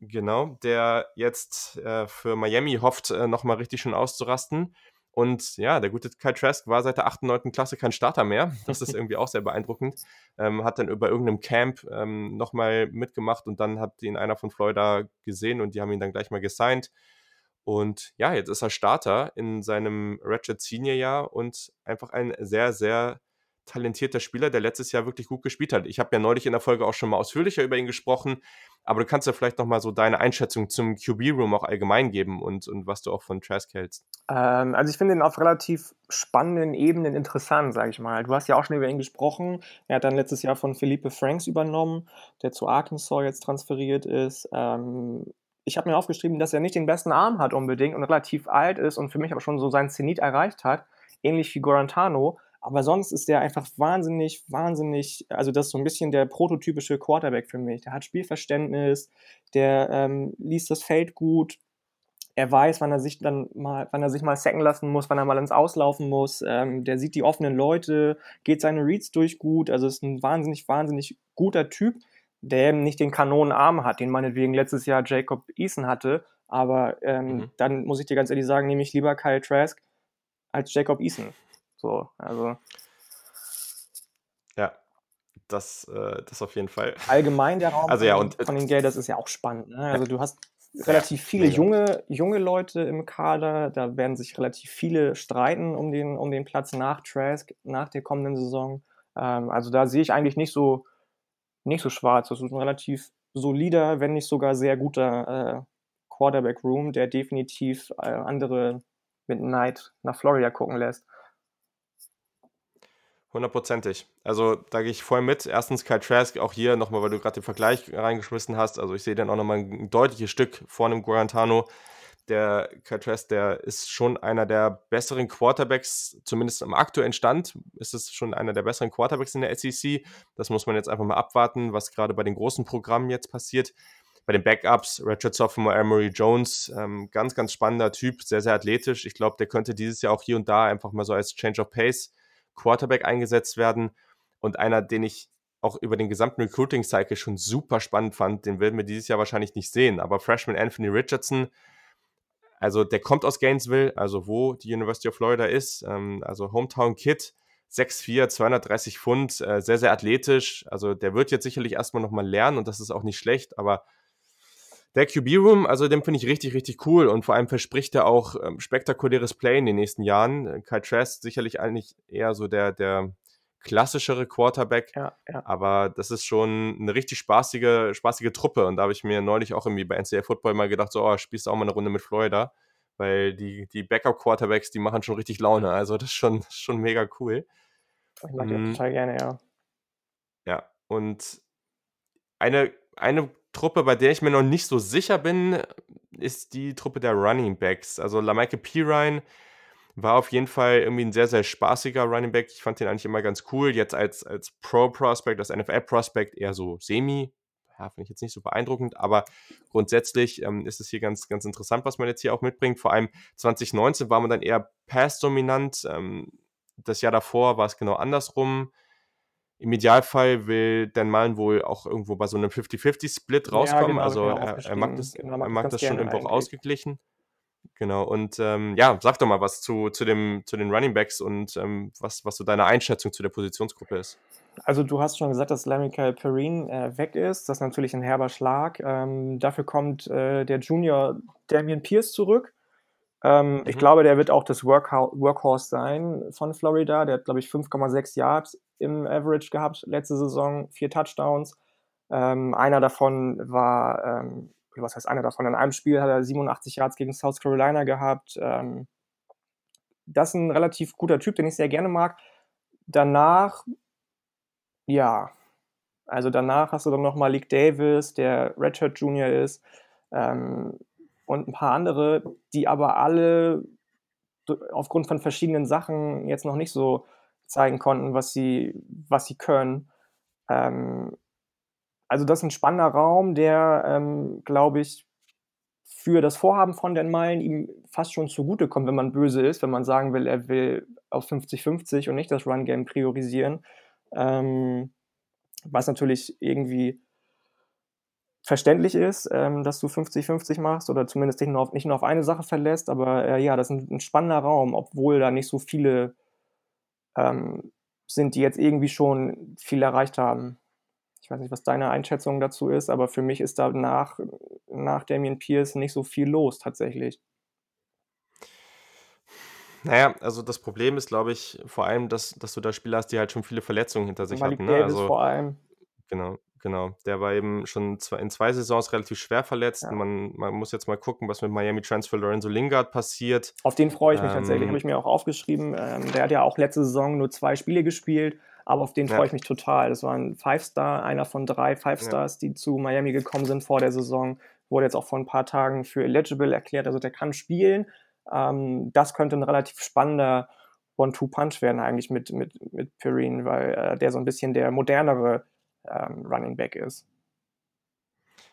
Genau, der jetzt äh, für Miami hofft, äh, nochmal richtig schön auszurasten. Und ja, der gute Kyle Trask war seit der 8. 9. Klasse kein Starter mehr. Das ist *laughs* irgendwie auch sehr beeindruckend. Ähm, hat dann über irgendeinem Camp ähm, nochmal mitgemacht und dann hat ihn einer von Florida gesehen und die haben ihn dann gleich mal gesigned. Und ja, jetzt ist er Starter in seinem Ratchet Senior Jahr und einfach ein sehr, sehr talentierter Spieler, der letztes Jahr wirklich gut gespielt hat. Ich habe ja neulich in der Folge auch schon mal ausführlicher über ihn gesprochen, aber du kannst ja vielleicht noch mal so deine Einschätzung zum QB-Room auch allgemein geben und, und was du auch von Trask hältst. Ähm, also ich finde ihn auf relativ spannenden Ebenen interessant, sage ich mal. Du hast ja auch schon über ihn gesprochen. Er hat dann letztes Jahr von Felipe Franks übernommen, der zu Arkansas jetzt transferiert ist. Ähm, ich habe mir aufgeschrieben, dass er nicht den besten Arm hat unbedingt und relativ alt ist und für mich aber schon so seinen Zenit erreicht hat, ähnlich wie Gorantano. Aber sonst ist der einfach wahnsinnig, wahnsinnig, also das ist so ein bisschen der prototypische Quarterback für mich. Der hat Spielverständnis, der ähm, liest das Feld gut, er weiß, wann er sich dann mal, wann er sich mal sacken lassen muss, wann er mal ins Auslaufen muss. Ähm, der sieht die offenen Leute, geht seine Reads durch gut. Also ist ein wahnsinnig, wahnsinnig guter Typ, der eben nicht den Kanonenarm hat, den meinetwegen letztes Jahr Jacob Eason hatte. Aber ähm, mhm. dann muss ich dir ganz ehrlich sagen, nehme ich lieber Kyle Trask als Jacob Eason. So, also. Ja, das, äh, das auf jeden Fall. Allgemein der Raum also, ja, und, von den Gelders ist ja auch spannend. Ne? Also du hast relativ viele junge, junge Leute im Kader. Da werden sich relativ viele streiten um den, um den Platz nach Trask, nach der kommenden Saison. Ähm, also da sehe ich eigentlich nicht so, nicht so schwarz. Das ist ein relativ solider, wenn nicht sogar sehr guter äh, Quarterback-Room, der definitiv äh, andere mit Neid nach Florida gucken lässt. Hundertprozentig. Also da gehe ich voll mit. Erstens Kyle Trask, auch hier nochmal, weil du gerade den Vergleich reingeschmissen hast. Also ich sehe dann auch nochmal ein deutliches Stück vor einem Guarantano. Der Kyle Trask, der ist schon einer der besseren Quarterbacks, zumindest im aktuellen Stand ist es schon einer der besseren Quarterbacks in der SEC. Das muss man jetzt einfach mal abwarten, was gerade bei den großen Programmen jetzt passiert. Bei den Backups, Richard Sophomore, Emery Jones, ähm, ganz, ganz spannender Typ, sehr, sehr athletisch. Ich glaube, der könnte dieses Jahr auch hier und da einfach mal so als Change of Pace Quarterback eingesetzt werden. Und einer, den ich auch über den gesamten Recruiting-Cycle schon super spannend fand, den werden wir dieses Jahr wahrscheinlich nicht sehen. Aber Freshman Anthony Richardson, also der kommt aus Gainesville, also wo die University of Florida ist, ähm, also Hometown Kid, 6'4, 230 Pfund, äh, sehr, sehr athletisch. Also der wird jetzt sicherlich erstmal nochmal lernen und das ist auch nicht schlecht, aber der QB-Room, also den finde ich richtig, richtig cool und vor allem verspricht er auch ähm, spektakuläres Play in den nächsten Jahren. Kyle Trask sicherlich eigentlich eher so der, der klassischere Quarterback, ja, ja. aber das ist schon eine richtig spaßige, spaßige Truppe und da habe ich mir neulich auch irgendwie bei NCAA Football mal gedacht, so, oh, spielst du auch mal eine Runde mit Florida, weil die, die Backup-Quarterbacks, die machen schon richtig Laune, also das ist schon, *laughs* schon mega cool. Ich mag mhm. total gerne, ja. Ja, und eine, eine Truppe, bei der ich mir noch nicht so sicher bin, ist die Truppe der Running Backs. Also Lamaike Pirine war auf jeden Fall irgendwie ein sehr, sehr spaßiger Running Back. Ich fand den eigentlich immer ganz cool. Jetzt als, als Pro-Prospect, als NFL-Prospect eher so semi. Ja, finde ich jetzt nicht so beeindruckend, aber grundsätzlich ähm, ist es hier ganz, ganz interessant, was man jetzt hier auch mitbringt. Vor allem 2019 war man dann eher Pass-dominant. Ähm, das Jahr davor war es genau andersrum. Im Idealfall will Dan Mullen wohl auch irgendwo bei so einem 50-50-Split rauskommen. Ja, genau, also genau, er, er, mag das, genau, er mag das schon irgendwo auch ausgeglichen. Genau, und ähm, ja, sag doch mal was zu, zu, dem, zu den Running Backs und ähm, was, was so deine Einschätzung zu der Positionsgruppe ist. Also du hast schon gesagt, dass Lamical Perrine äh, weg ist. Das ist natürlich ein herber Schlag. Ähm, dafür kommt äh, der Junior Damian Pierce zurück. Ähm, mhm. Ich glaube, der wird auch das Workhorse sein von Florida. Der hat, glaube ich, 5,6 Yards im Average gehabt letzte Saison, vier Touchdowns. Ähm, einer davon war, ähm, was heißt einer davon? In einem Spiel hat er 87 Yards gegen South Carolina gehabt. Ähm, das ist ein relativ guter Typ, den ich sehr gerne mag. Danach, ja, also danach hast du dann nochmal League Davis, der Redshirt Junior ist. Ähm, und ein paar andere, die aber alle aufgrund von verschiedenen Sachen jetzt noch nicht so zeigen konnten, was sie, was sie können. Ähm, also das ist ein spannender Raum, der, ähm, glaube ich, für das Vorhaben von den Meilen ihm fast schon zugutekommt, wenn man böse ist, wenn man sagen will, er will auf 50-50 und nicht das Run-Game priorisieren. Ähm, was natürlich irgendwie verständlich ist, ähm, dass du 50-50 machst oder zumindest dich nur auf, nicht nur auf eine Sache verlässt. Aber äh, ja, das ist ein, ein, spannender Raum, obwohl da nicht so viele ähm, sind, die jetzt irgendwie schon viel erreicht haben. Ich weiß nicht, was deine Einschätzung dazu ist, aber für mich ist da nach, nach Damien Pierce nicht so viel los tatsächlich. Naja, also das Problem ist, glaube ich, vor allem, dass, dass du da Spieler hast, die halt schon viele Verletzungen hinter sich Malik hatten. Ne? Also, vor allem. Genau, genau. Der war eben schon in zwei Saisons relativ schwer verletzt. Ja. Man, man muss jetzt mal gucken, was mit Miami Transfer Lorenzo Lingard passiert. Auf den freue ich mich ähm, tatsächlich, habe ich mir auch aufgeschrieben. Ähm, der hat ja auch letzte Saison nur zwei Spiele gespielt aber auf den freue ich mich total. Das war ein Five-Star, einer von drei Five-Stars, ja. die zu Miami gekommen sind vor der Saison. Wurde jetzt auch vor ein paar Tagen für eligible erklärt, also der kann spielen. Ähm, das könnte ein relativ spannender One-Two-Punch werden eigentlich mit, mit, mit Perrine, weil äh, der so ein bisschen der modernere ähm, Running Back ist.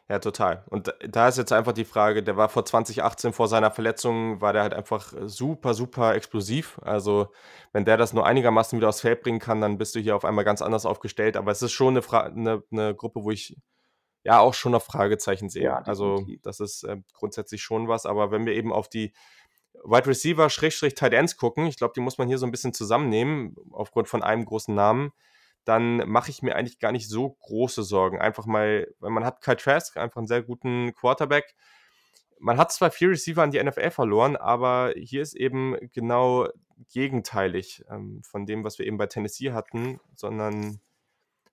Ja, total. Und da ist jetzt einfach die Frage, der war vor 2018, vor seiner Verletzung, war der halt einfach super, super explosiv. Also, wenn der das nur einigermaßen wieder aufs Feld bringen kann, dann bist du hier auf einmal ganz anders aufgestellt. Aber es ist schon eine, Fra eine, eine Gruppe, wo ich ja auch schon noch Fragezeichen sehe. Ja, also, das ist äh, grundsätzlich schon was. Aber wenn wir eben auf die Wide Receiver, Schrägstrich, Tight Ends gucken, ich glaube, die muss man hier so ein bisschen zusammennehmen, aufgrund von einem großen Namen dann mache ich mir eigentlich gar nicht so große Sorgen. Einfach mal, weil man hat Kyle Trask, einfach einen sehr guten Quarterback. Man hat zwar vier Receiver an die NFL verloren, aber hier ist eben genau gegenteilig ähm, von dem, was wir eben bei Tennessee hatten, sondern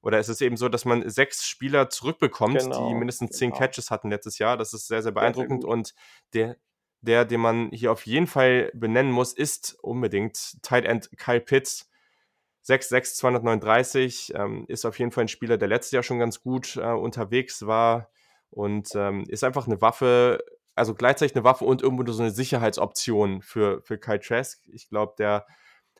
oder es ist eben so, dass man sechs Spieler zurückbekommt, genau, die mindestens zehn genau. Catches hatten letztes Jahr. Das ist sehr, sehr beeindruckend. Und der, der, den man hier auf jeden Fall benennen muss, ist unbedingt Tight End Kyle Pitts 6'6, 239, ähm, ist auf jeden Fall ein Spieler, der letztes Jahr schon ganz gut äh, unterwegs war und ähm, ist einfach eine Waffe, also gleichzeitig eine Waffe und irgendwo so eine Sicherheitsoption für, für Kai Trask. Ich glaube, der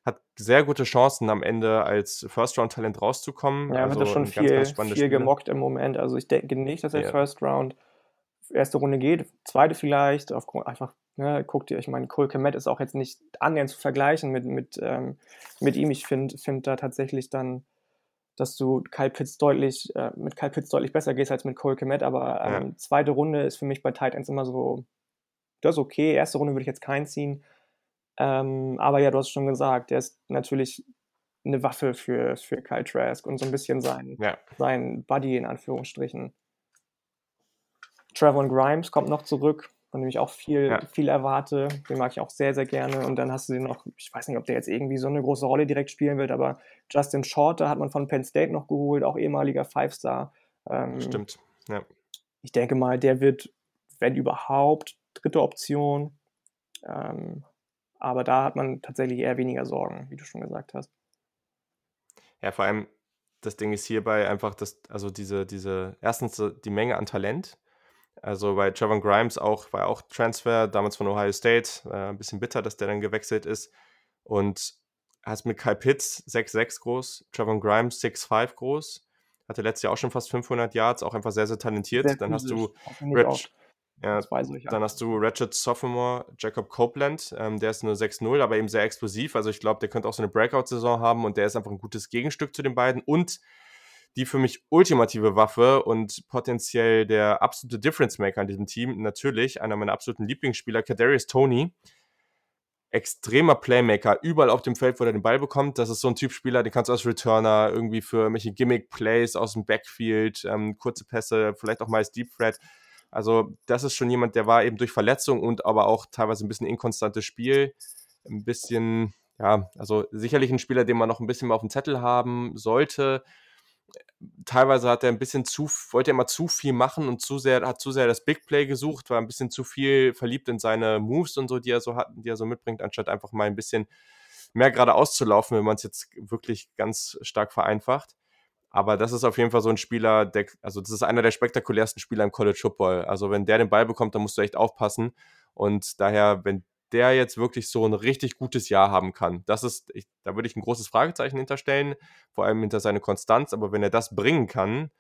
hat sehr gute Chancen am Ende als First-Round-Talent rauszukommen. Ja, also wird schon viel, ganz, ganz viel gemockt im Moment. Also ich denke nicht, dass er ja. First-Round erste Runde geht, zweite vielleicht, aufgrund einfach Ne, guckt ihr, ich meine, Cole Komet ist auch jetzt nicht annähernd zu vergleichen mit, mit, ähm, mit ihm. Ich finde find da tatsächlich dann, dass du Kyle Pitts deutlich, äh, mit Kyle Pitts deutlich besser gehst als mit Cole Komet, aber ähm, ja. zweite Runde ist für mich bei Tight Ends immer so, das ist okay. Erste Runde würde ich jetzt keinen ziehen. Ähm, aber ja, du hast schon gesagt, der ist natürlich eine Waffe für, für Kyle Trask und so ein bisschen sein, ja. sein Buddy in Anführungsstrichen. Trevor Grimes kommt noch zurück von dem ich auch viel, ja. viel erwarte. Den mag ich auch sehr, sehr gerne. Und dann hast du den noch, ich weiß nicht, ob der jetzt irgendwie so eine große Rolle direkt spielen wird, aber Justin Shorter hat man von Penn State noch geholt, auch ehemaliger Five-Star. Ähm, Stimmt, ja. Ich denke mal, der wird, wenn überhaupt, dritte Option. Ähm, aber da hat man tatsächlich eher weniger Sorgen, wie du schon gesagt hast. Ja, vor allem, das Ding ist hierbei einfach, dass, also diese, diese, erstens die Menge an Talent, also bei Trevor Grimes auch, war auch Transfer, damals von Ohio State. Äh, ein bisschen bitter, dass der dann gewechselt ist. Und hast mit Kyle Pitts 6'6 groß, Trevor Grimes 6'5 groß. Hatte letztes Jahr auch schon fast 500 Yards, auch einfach sehr, sehr talentiert. Sehr dann hast du Rich, ja, dann hast du Ratchet Sophomore, Jacob Copeland, ähm, der ist nur 6-0, aber eben sehr explosiv. Also ich glaube, der könnte auch so eine Breakout-Saison haben und der ist einfach ein gutes Gegenstück zu den beiden. Und die für mich ultimative Waffe und potenziell der absolute Difference Maker in diesem Team. Natürlich einer meiner absoluten Lieblingsspieler, Kadarius Tony. Extremer Playmaker, überall auf dem Feld, wo er den Ball bekommt. Das ist so ein Typ Spieler, den kannst du als Returner irgendwie für irgendwelche Gimmick-Plays aus dem Backfield, ähm, kurze Pässe, vielleicht auch mal als Deep Threat. Also, das ist schon jemand, der war eben durch Verletzung und aber auch teilweise ein bisschen inkonstantes Spiel. Ein bisschen, ja, also sicherlich ein Spieler, den man noch ein bisschen mal auf dem Zettel haben sollte teilweise hat er ein bisschen zu, wollte er immer zu viel machen und zu sehr, hat zu sehr das Big Play gesucht, war ein bisschen zu viel verliebt in seine Moves und so, die er so hat, die er so mitbringt, anstatt einfach mal ein bisschen mehr geradeaus zu laufen, wenn man es jetzt wirklich ganz stark vereinfacht. Aber das ist auf jeden Fall so ein Spieler, der, also das ist einer der spektakulärsten Spieler im College Football. Also wenn der den Ball bekommt, dann musst du echt aufpassen. Und daher, wenn der jetzt wirklich so ein richtig gutes Jahr haben kann. Das ist, ich, da würde ich ein großes Fragezeichen hinterstellen, vor allem hinter seine Konstanz. Aber wenn er das bringen kann,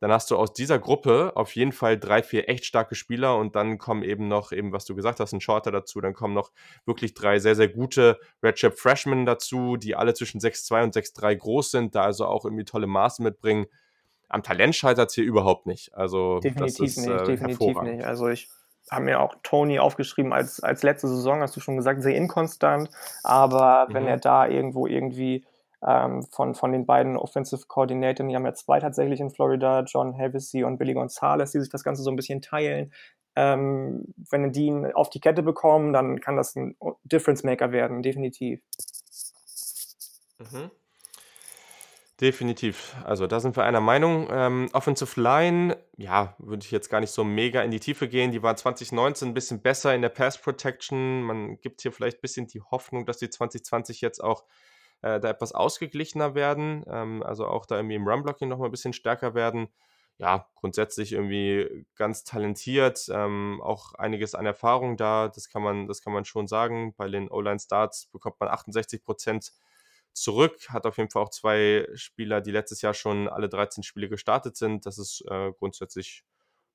dann hast du aus dieser Gruppe auf jeden Fall drei, vier echt starke Spieler und dann kommen eben noch, eben was du gesagt hast, ein Shorter dazu, dann kommen noch wirklich drei sehr, sehr gute Redshirt Freshmen dazu, die alle zwischen 6'2 und 6'3 groß sind, da also auch irgendwie tolle Maße mitbringen. Am Talent scheitert es hier überhaupt nicht. Also definitiv ist, nicht, äh, definitiv nicht. Also ich habe mir auch Tony aufgeschrieben als, als letzte Saison, hast du schon gesagt, sehr inkonstant, aber mhm. wenn er da irgendwo irgendwie ähm, von, von den beiden Offensive Coordinatoren. Die haben ja zwei tatsächlich in Florida, John Hevesy und Billy Gonzalez, die sich das Ganze so ein bisschen teilen. Ähm, wenn die ihn auf die Kette bekommen, dann kann das ein Difference Maker werden, definitiv. Mhm. Definitiv. Also da sind wir einer Meinung. Ähm, Offensive Line, ja, würde ich jetzt gar nicht so mega in die Tiefe gehen. Die war 2019 ein bisschen besser in der Pass Protection. Man gibt hier vielleicht ein bisschen die Hoffnung, dass die 2020 jetzt auch äh, da etwas ausgeglichener werden, ähm, also auch da irgendwie im Run-Blocking nochmal ein bisschen stärker werden. Ja, grundsätzlich irgendwie ganz talentiert, ähm, auch einiges an Erfahrung da, das kann man, das kann man schon sagen. Bei den O-Line-Starts bekommt man 68 Prozent zurück, hat auf jeden Fall auch zwei Spieler, die letztes Jahr schon alle 13 Spiele gestartet sind. Das ist äh, grundsätzlich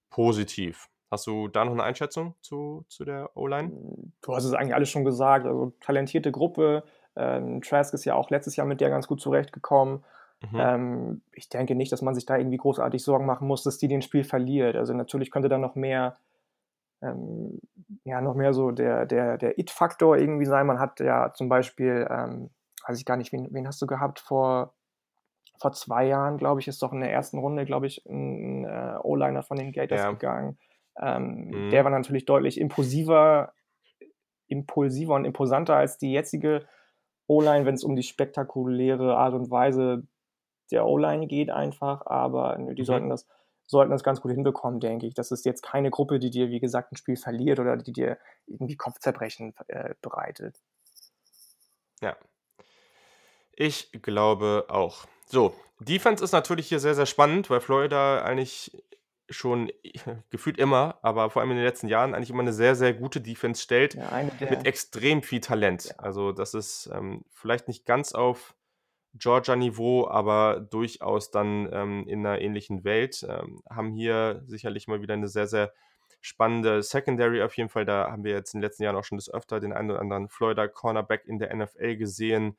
positiv. Hast du da noch eine Einschätzung zu, zu der O-Line? Du hast es eigentlich alles schon gesagt. Also talentierte Gruppe, ähm, Trask ist ja auch letztes Jahr mit der ganz gut zurechtgekommen. Mhm. Ähm, ich denke nicht, dass man sich da irgendwie großartig Sorgen machen muss, dass die den Spiel verliert. Also natürlich könnte da noch mehr, ähm, ja, noch mehr so der, der, der It-Faktor irgendwie sein. Man hat ja zum Beispiel, ähm, weiß ich gar nicht, wen, wen hast du gehabt vor, vor zwei Jahren, glaube ich, ist doch in der ersten Runde, glaube ich, ein, äh, O-Liner von den Gators ja. gegangen. Ähm, mhm. Der war natürlich deutlich impulsiver, impulsiver und imposanter als die jetzige O-Line, wenn es um die spektakuläre Art und Weise der O-Line geht, einfach. Aber die mhm. sollten, das, sollten das ganz gut hinbekommen, denke ich. Das ist jetzt keine Gruppe, die dir, wie gesagt, ein Spiel verliert oder die dir irgendwie Kopfzerbrechen äh, bereitet. Ja. Ich glaube auch. So, Defense ist natürlich hier sehr, sehr spannend, weil Florida eigentlich schon *laughs* gefühlt immer, aber vor allem in den letzten Jahren eigentlich immer eine sehr, sehr gute Defense stellt ja, mit extrem viel Talent. Ja. Also das ist ähm, vielleicht nicht ganz auf Georgia-Niveau, aber durchaus dann ähm, in einer ähnlichen Welt. Ähm, haben hier sicherlich mal wieder eine sehr, sehr spannende Secondary auf jeden Fall. Da haben wir jetzt in den letzten Jahren auch schon des Öfter den einen oder anderen Florida Cornerback in der NFL gesehen.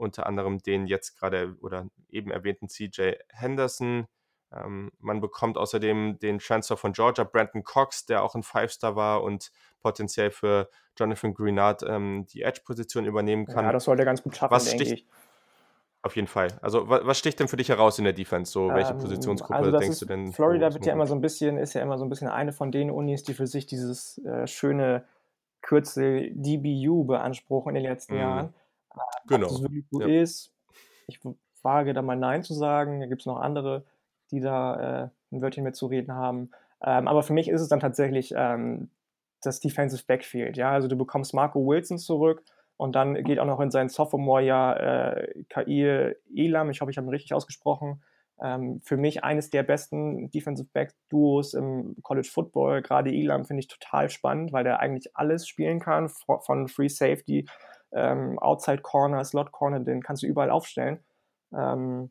Unter anderem den jetzt gerade oder eben erwähnten CJ Henderson ähm, man bekommt außerdem den Transfer von Georgia, Brandon Cox, der auch ein Five-Star war und potenziell für Jonathan Greenard ähm, die Edge-Position übernehmen kann. Ja, das sollte ganz gut schaffen, was denke sticht, ich. Auf jeden Fall. Also, was, was, sticht denn für dich heraus in der Defense? So, welche ähm, Positionsgruppe also denkst ist, du denn? Florida wird ja immer so ein bisschen, ist ja immer so ein bisschen eine von den Unis, die für sich dieses äh, schöne Kürzel DBU beanspruchen in den letzten mm. Jahren. Genau. Ob das wirklich so ja. ist, ich wage da mal Nein zu sagen. Da gibt es noch andere die da äh, ein Wörtchen mit zu reden haben. Ähm, aber für mich ist es dann tatsächlich ähm, das Defensive Backfield. Ja, also du bekommst Marco Wilson zurück und dann geht auch noch in sein Sophomore-Jahr äh, Kair Elam, ich hoffe, ich habe ihn richtig ausgesprochen, ähm, für mich eines der besten Defensive Back-Duos im College Football. Gerade Elam finde ich total spannend, weil der eigentlich alles spielen kann, von Free Safety, ähm, Outside Corner, Slot Corner, den kannst du überall aufstellen. Ähm,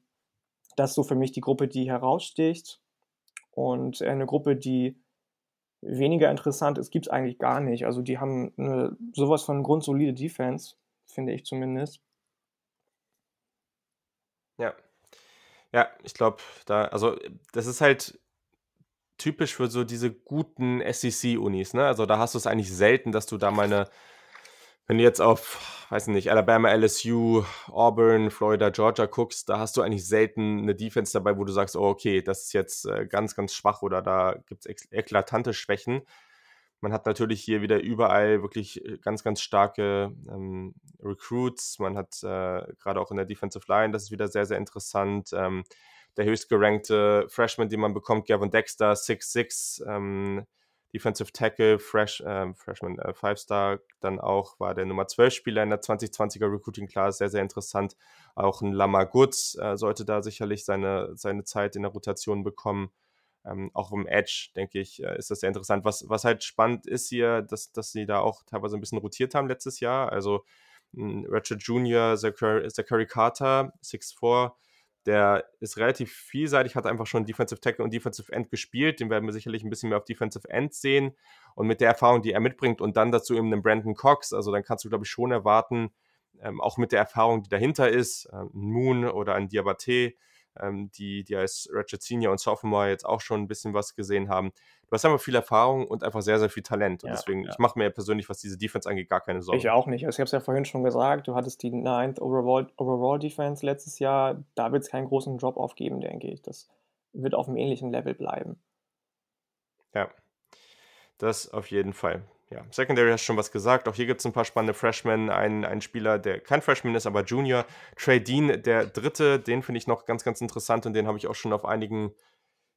das ist so für mich die Gruppe, die heraussticht. Und eine Gruppe, die weniger interessant ist, gibt es eigentlich gar nicht. Also die haben eine, sowas von grundsolide Defense, finde ich zumindest. Ja. Ja, ich glaube, da, also das ist halt typisch für so diese guten SEC-Unis, ne? Also da hast du es eigentlich selten, dass du da mal eine wenn du jetzt auf, weiß nicht, Alabama, LSU, Auburn, Florida, Georgia guckst, da hast du eigentlich selten eine Defense dabei, wo du sagst, oh, okay, das ist jetzt äh, ganz, ganz schwach oder da gibt es eklatante Schwächen. Man hat natürlich hier wieder überall wirklich äh, ganz, ganz starke ähm, Recruits. Man hat äh, gerade auch in der Defensive Line, das ist wieder sehr, sehr interessant. Ähm, der höchstgerankte Freshman, den man bekommt, Gavin Dexter, 6'6, ähm, Defensive Tackle, Fresh, äh, Freshman äh, Five-Star, dann auch war der Nummer 12 Spieler in der 2020er Recruiting Class, sehr, sehr interessant. Auch ein Lama Goods äh, sollte da sicherlich seine, seine Zeit in der Rotation bekommen. ähm, auch im Edge, denke ich, äh, ist das sehr interessant. Was, was halt spannend ist hier, dass, dass sie da auch teilweise ein bisschen rotiert haben letztes Jahr. Also Ratchet Jr., Zachary, Zachary Carter, 6'4, der ist relativ vielseitig, hat einfach schon Defensive Tackle und Defensive End gespielt. Den werden wir sicherlich ein bisschen mehr auf Defensive End sehen. Und mit der Erfahrung, die er mitbringt und dann dazu eben einen Brandon Cox, also dann kannst du, glaube ich, schon erwarten, ähm, auch mit der Erfahrung, die dahinter ist, äh, Moon oder ein Diabate, ähm, die, die als Ratchet Senior und Sophomore jetzt auch schon ein bisschen was gesehen haben. Du hast einfach viel Erfahrung und einfach sehr, sehr viel Talent. Und ja, deswegen, ja. ich mache mir persönlich, was diese Defense angeht, gar keine Sorgen. Ich auch nicht. Also ich habe es ja vorhin schon gesagt, du hattest die Ninth Overall, Overall Defense letztes Jahr. Da wird es keinen großen Drop aufgeben, denke ich. Das wird auf einem ähnlichen Level bleiben. Ja, das auf jeden Fall ja, Secondary hast schon was gesagt. Auch hier gibt es ein paar spannende Freshmen. Ein, ein Spieler, der kein Freshman ist, aber Junior. Trey Dean, der dritte, den finde ich noch ganz, ganz interessant und den habe ich auch schon auf einigen,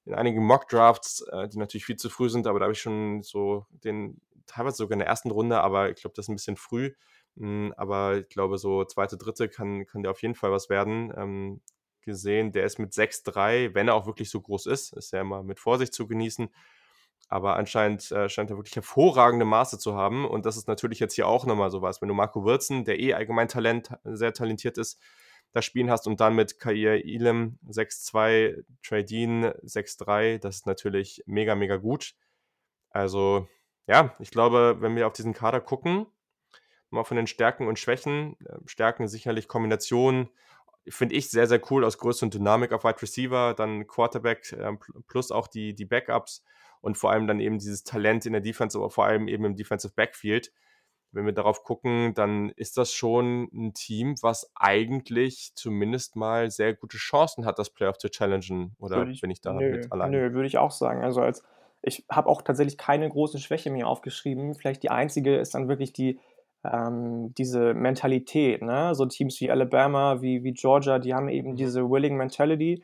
in einigen Mock-Drafts, äh, die natürlich viel zu früh sind, aber da habe ich schon so den, teilweise sogar in der ersten Runde, aber ich glaube, das ist ein bisschen früh. Mhm, aber ich glaube, so zweite, dritte kann, kann der auf jeden Fall was werden. Ähm, gesehen, der ist mit 6'3, wenn er auch wirklich so groß ist, ist ja immer mit Vorsicht zu genießen aber anscheinend äh, scheint er wirklich hervorragende Maße zu haben. Und das ist natürlich jetzt hier auch nochmal sowas. Wenn du Marco Würzen, der eh allgemein Talent, sehr talentiert ist, das spielen hast und dann mit Kair Ilem 6-2, Trey Dean 6-3, das ist natürlich mega, mega gut. Also, ja, ich glaube, wenn wir auf diesen Kader gucken, mal von den Stärken und Schwächen, äh, Stärken sicherlich Kombinationen, finde ich sehr, sehr cool aus Größe und Dynamik auf Wide Receiver, dann Quarterback äh, plus auch die, die Backups und vor allem dann eben dieses Talent in der Defense, aber vor allem eben im Defensive Backfield. Wenn wir darauf gucken, dann ist das schon ein Team, was eigentlich zumindest mal sehr gute Chancen hat, das Playoff zu challengen. Oder ich, bin ich da nö, mit allein? Nö, würde ich auch sagen. Also als ich habe auch tatsächlich keine große Schwäche mir aufgeschrieben. Vielleicht die einzige ist dann wirklich die ähm, diese Mentalität. Ne? So Teams wie Alabama, wie, wie Georgia, die haben eben mhm. diese Willing Mentality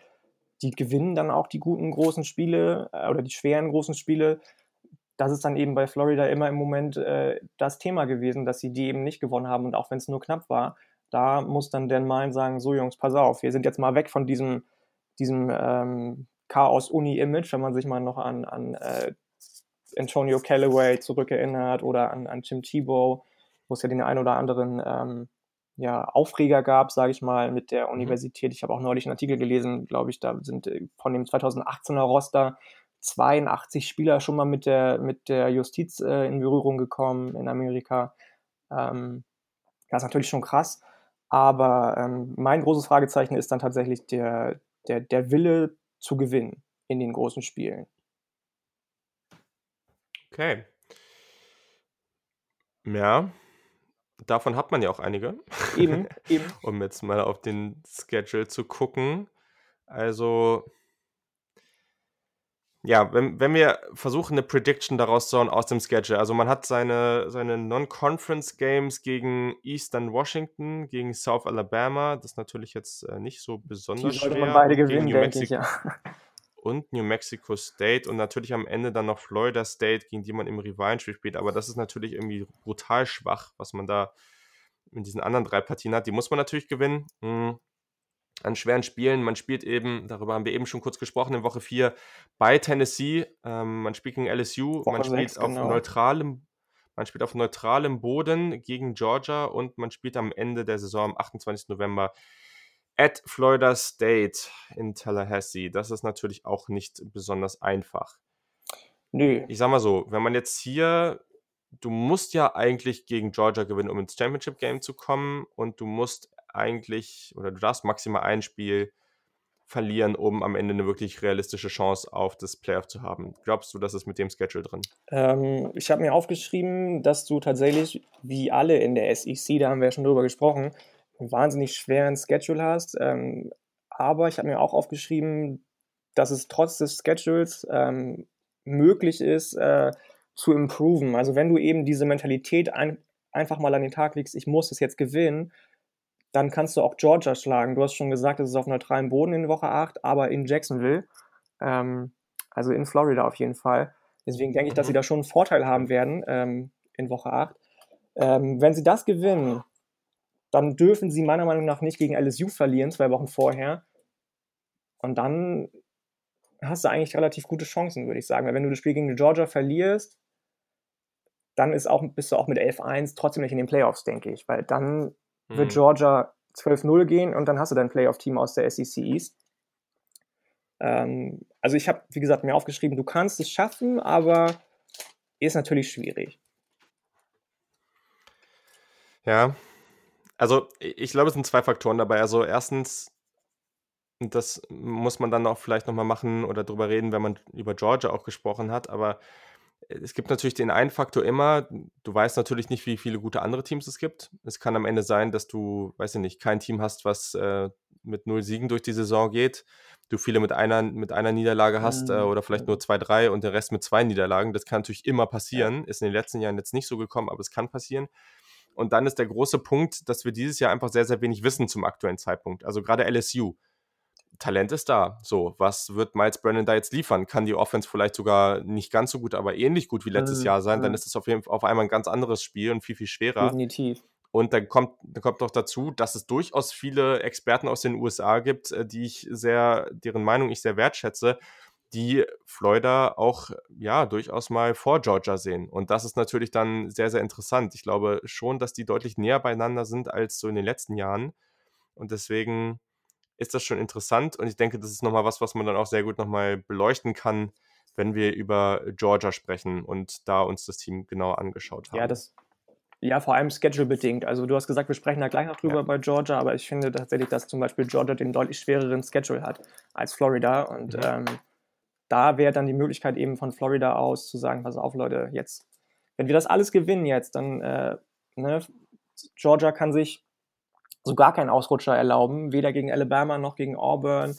die gewinnen dann auch die guten großen Spiele äh, oder die schweren großen Spiele. Das ist dann eben bei Florida immer im Moment äh, das Thema gewesen, dass sie die eben nicht gewonnen haben und auch wenn es nur knapp war, da muss dann Dan Mine sagen, so Jungs, pass auf, wir sind jetzt mal weg von diesem, diesem ähm, Chaos-Uni-Image, wenn man sich mal noch an, an äh, Antonio Callaway zurückerinnert oder an, an Tim Tebow, wo es ja den einen oder anderen ähm, ja, Aufreger gab, sage ich mal, mit der mhm. Universität. Ich habe auch neulich einen Artikel gelesen, glaube ich, da sind äh, von dem 2018er Roster 82 Spieler schon mal mit der, mit der Justiz äh, in Berührung gekommen in Amerika. Ähm, das ist natürlich schon krass. Aber ähm, mein großes Fragezeichen ist dann tatsächlich der, der, der Wille zu gewinnen in den großen Spielen. Okay. Ja, davon hat man ja auch einige. Eben, *laughs* eben. um jetzt mal auf den Schedule zu gucken. Also, ja, wenn, wenn wir versuchen, eine Prediction daraus zu hauen aus dem Schedule. Also, man hat seine, seine Non-Conference-Games gegen Eastern Washington, gegen South Alabama. Das ist natürlich jetzt äh, nicht so besonders Die sollte man beide gewinnen, denke ich, ja *laughs* und New Mexico State und natürlich am Ende dann noch Florida State, gegen die man im Rivalenspiel spielt. Aber das ist natürlich irgendwie brutal schwach, was man da in diesen anderen drei Partien hat. Die muss man natürlich gewinnen. Mhm. An schweren Spielen. Man spielt eben, darüber haben wir eben schon kurz gesprochen, in Woche 4 bei Tennessee. Ähm, man spielt gegen LSU. Woche man spielt 6, auf genau. neutralem man spielt auf neutralem Boden gegen Georgia und man spielt am Ende der Saison am 28. November at Florida State in Tallahassee. Das ist natürlich auch nicht besonders einfach. Nö. Ich sag mal so, wenn man jetzt hier, du musst ja eigentlich gegen Georgia gewinnen, um ins Championship Game zu kommen und du musst eigentlich, oder du darfst maximal ein Spiel verlieren, um am Ende eine wirklich realistische Chance auf das Playoff zu haben. Glaubst du, das ist mit dem Schedule drin? Ähm, ich habe mir aufgeschrieben, dass du tatsächlich, wie alle in der SEC, da haben wir ja schon drüber gesprochen, einen wahnsinnig schweren Schedule hast. Ähm, aber ich habe mir auch aufgeschrieben, dass es trotz des Schedules ähm, möglich ist, äh, zu improven. Also wenn du eben diese Mentalität ein, einfach mal an den Tag legst, ich muss es jetzt gewinnen, dann kannst du auch Georgia schlagen. Du hast schon gesagt, es ist auf neutralem Boden in Woche 8, aber in Jacksonville, ähm, also in Florida auf jeden Fall. Deswegen denke ich, dass sie mhm. da schon einen Vorteil haben werden ähm, in Woche 8. Ähm, wenn sie das gewinnen, dann dürfen sie meiner Meinung nach nicht gegen LSU verlieren, zwei Wochen vorher. Und dann hast du eigentlich relativ gute Chancen, würde ich sagen. Weil wenn du das Spiel gegen Georgia verlierst, dann ist auch, bist du auch mit 11-1 trotzdem nicht in den Playoffs, denke ich. Weil dann mhm. wird Georgia 12-0 gehen und dann hast du dein Playoff-Team aus der SEC East. Ähm, also ich habe, wie gesagt, mir aufgeschrieben, du kannst es schaffen, aber ist natürlich schwierig. Ja, also ich glaube, es sind zwei Faktoren dabei. Also erstens, das muss man dann auch vielleicht nochmal machen oder drüber reden, wenn man über Georgia auch gesprochen hat, aber es gibt natürlich den einen Faktor immer, du weißt natürlich nicht, wie viele gute andere Teams es gibt. Es kann am Ende sein, dass du, weiß ich nicht, kein Team hast, was äh, mit null Siegen durch die Saison geht. Du viele mit einer, mit einer Niederlage hast äh, mhm. oder vielleicht nur zwei, drei und der Rest mit zwei Niederlagen. Das kann natürlich immer passieren. Ist in den letzten Jahren jetzt nicht so gekommen, aber es kann passieren. Und dann ist der große Punkt, dass wir dieses Jahr einfach sehr, sehr wenig wissen zum aktuellen Zeitpunkt. Also gerade LSU. Talent ist da. So, was wird Miles Brennan da jetzt liefern? Kann die Offense vielleicht sogar nicht ganz so gut, aber ähnlich gut wie letztes mhm. Jahr sein? Dann ist es auf jeden Fall auf einmal ein ganz anderes Spiel und viel, viel schwerer. Definitiv. Und dann kommt, dann kommt noch dazu, dass es durchaus viele Experten aus den USA gibt, äh, die ich sehr, deren Meinung ich sehr wertschätze, die Florida auch ja durchaus mal vor Georgia sehen. Und das ist natürlich dann sehr, sehr interessant. Ich glaube schon, dass die deutlich näher beieinander sind als so in den letzten Jahren. Und deswegen ist das schon interessant. Und ich denke, das ist nochmal was, was man dann auch sehr gut nochmal beleuchten kann, wenn wir über Georgia sprechen und da uns das Team genau angeschaut haben. Ja, das, ja, vor allem schedule-bedingt. Also du hast gesagt, wir sprechen da gleich noch drüber ja. bei Georgia, aber ich finde tatsächlich, dass zum Beispiel Georgia den deutlich schwereren Schedule hat als Florida. Und mhm. ähm, da wäre dann die Möglichkeit eben von Florida aus zu sagen, pass auf Leute, jetzt, wenn wir das alles gewinnen jetzt, dann äh, ne, Georgia kann sich so gar keinen Ausrutscher erlauben, weder gegen Alabama noch gegen Auburn.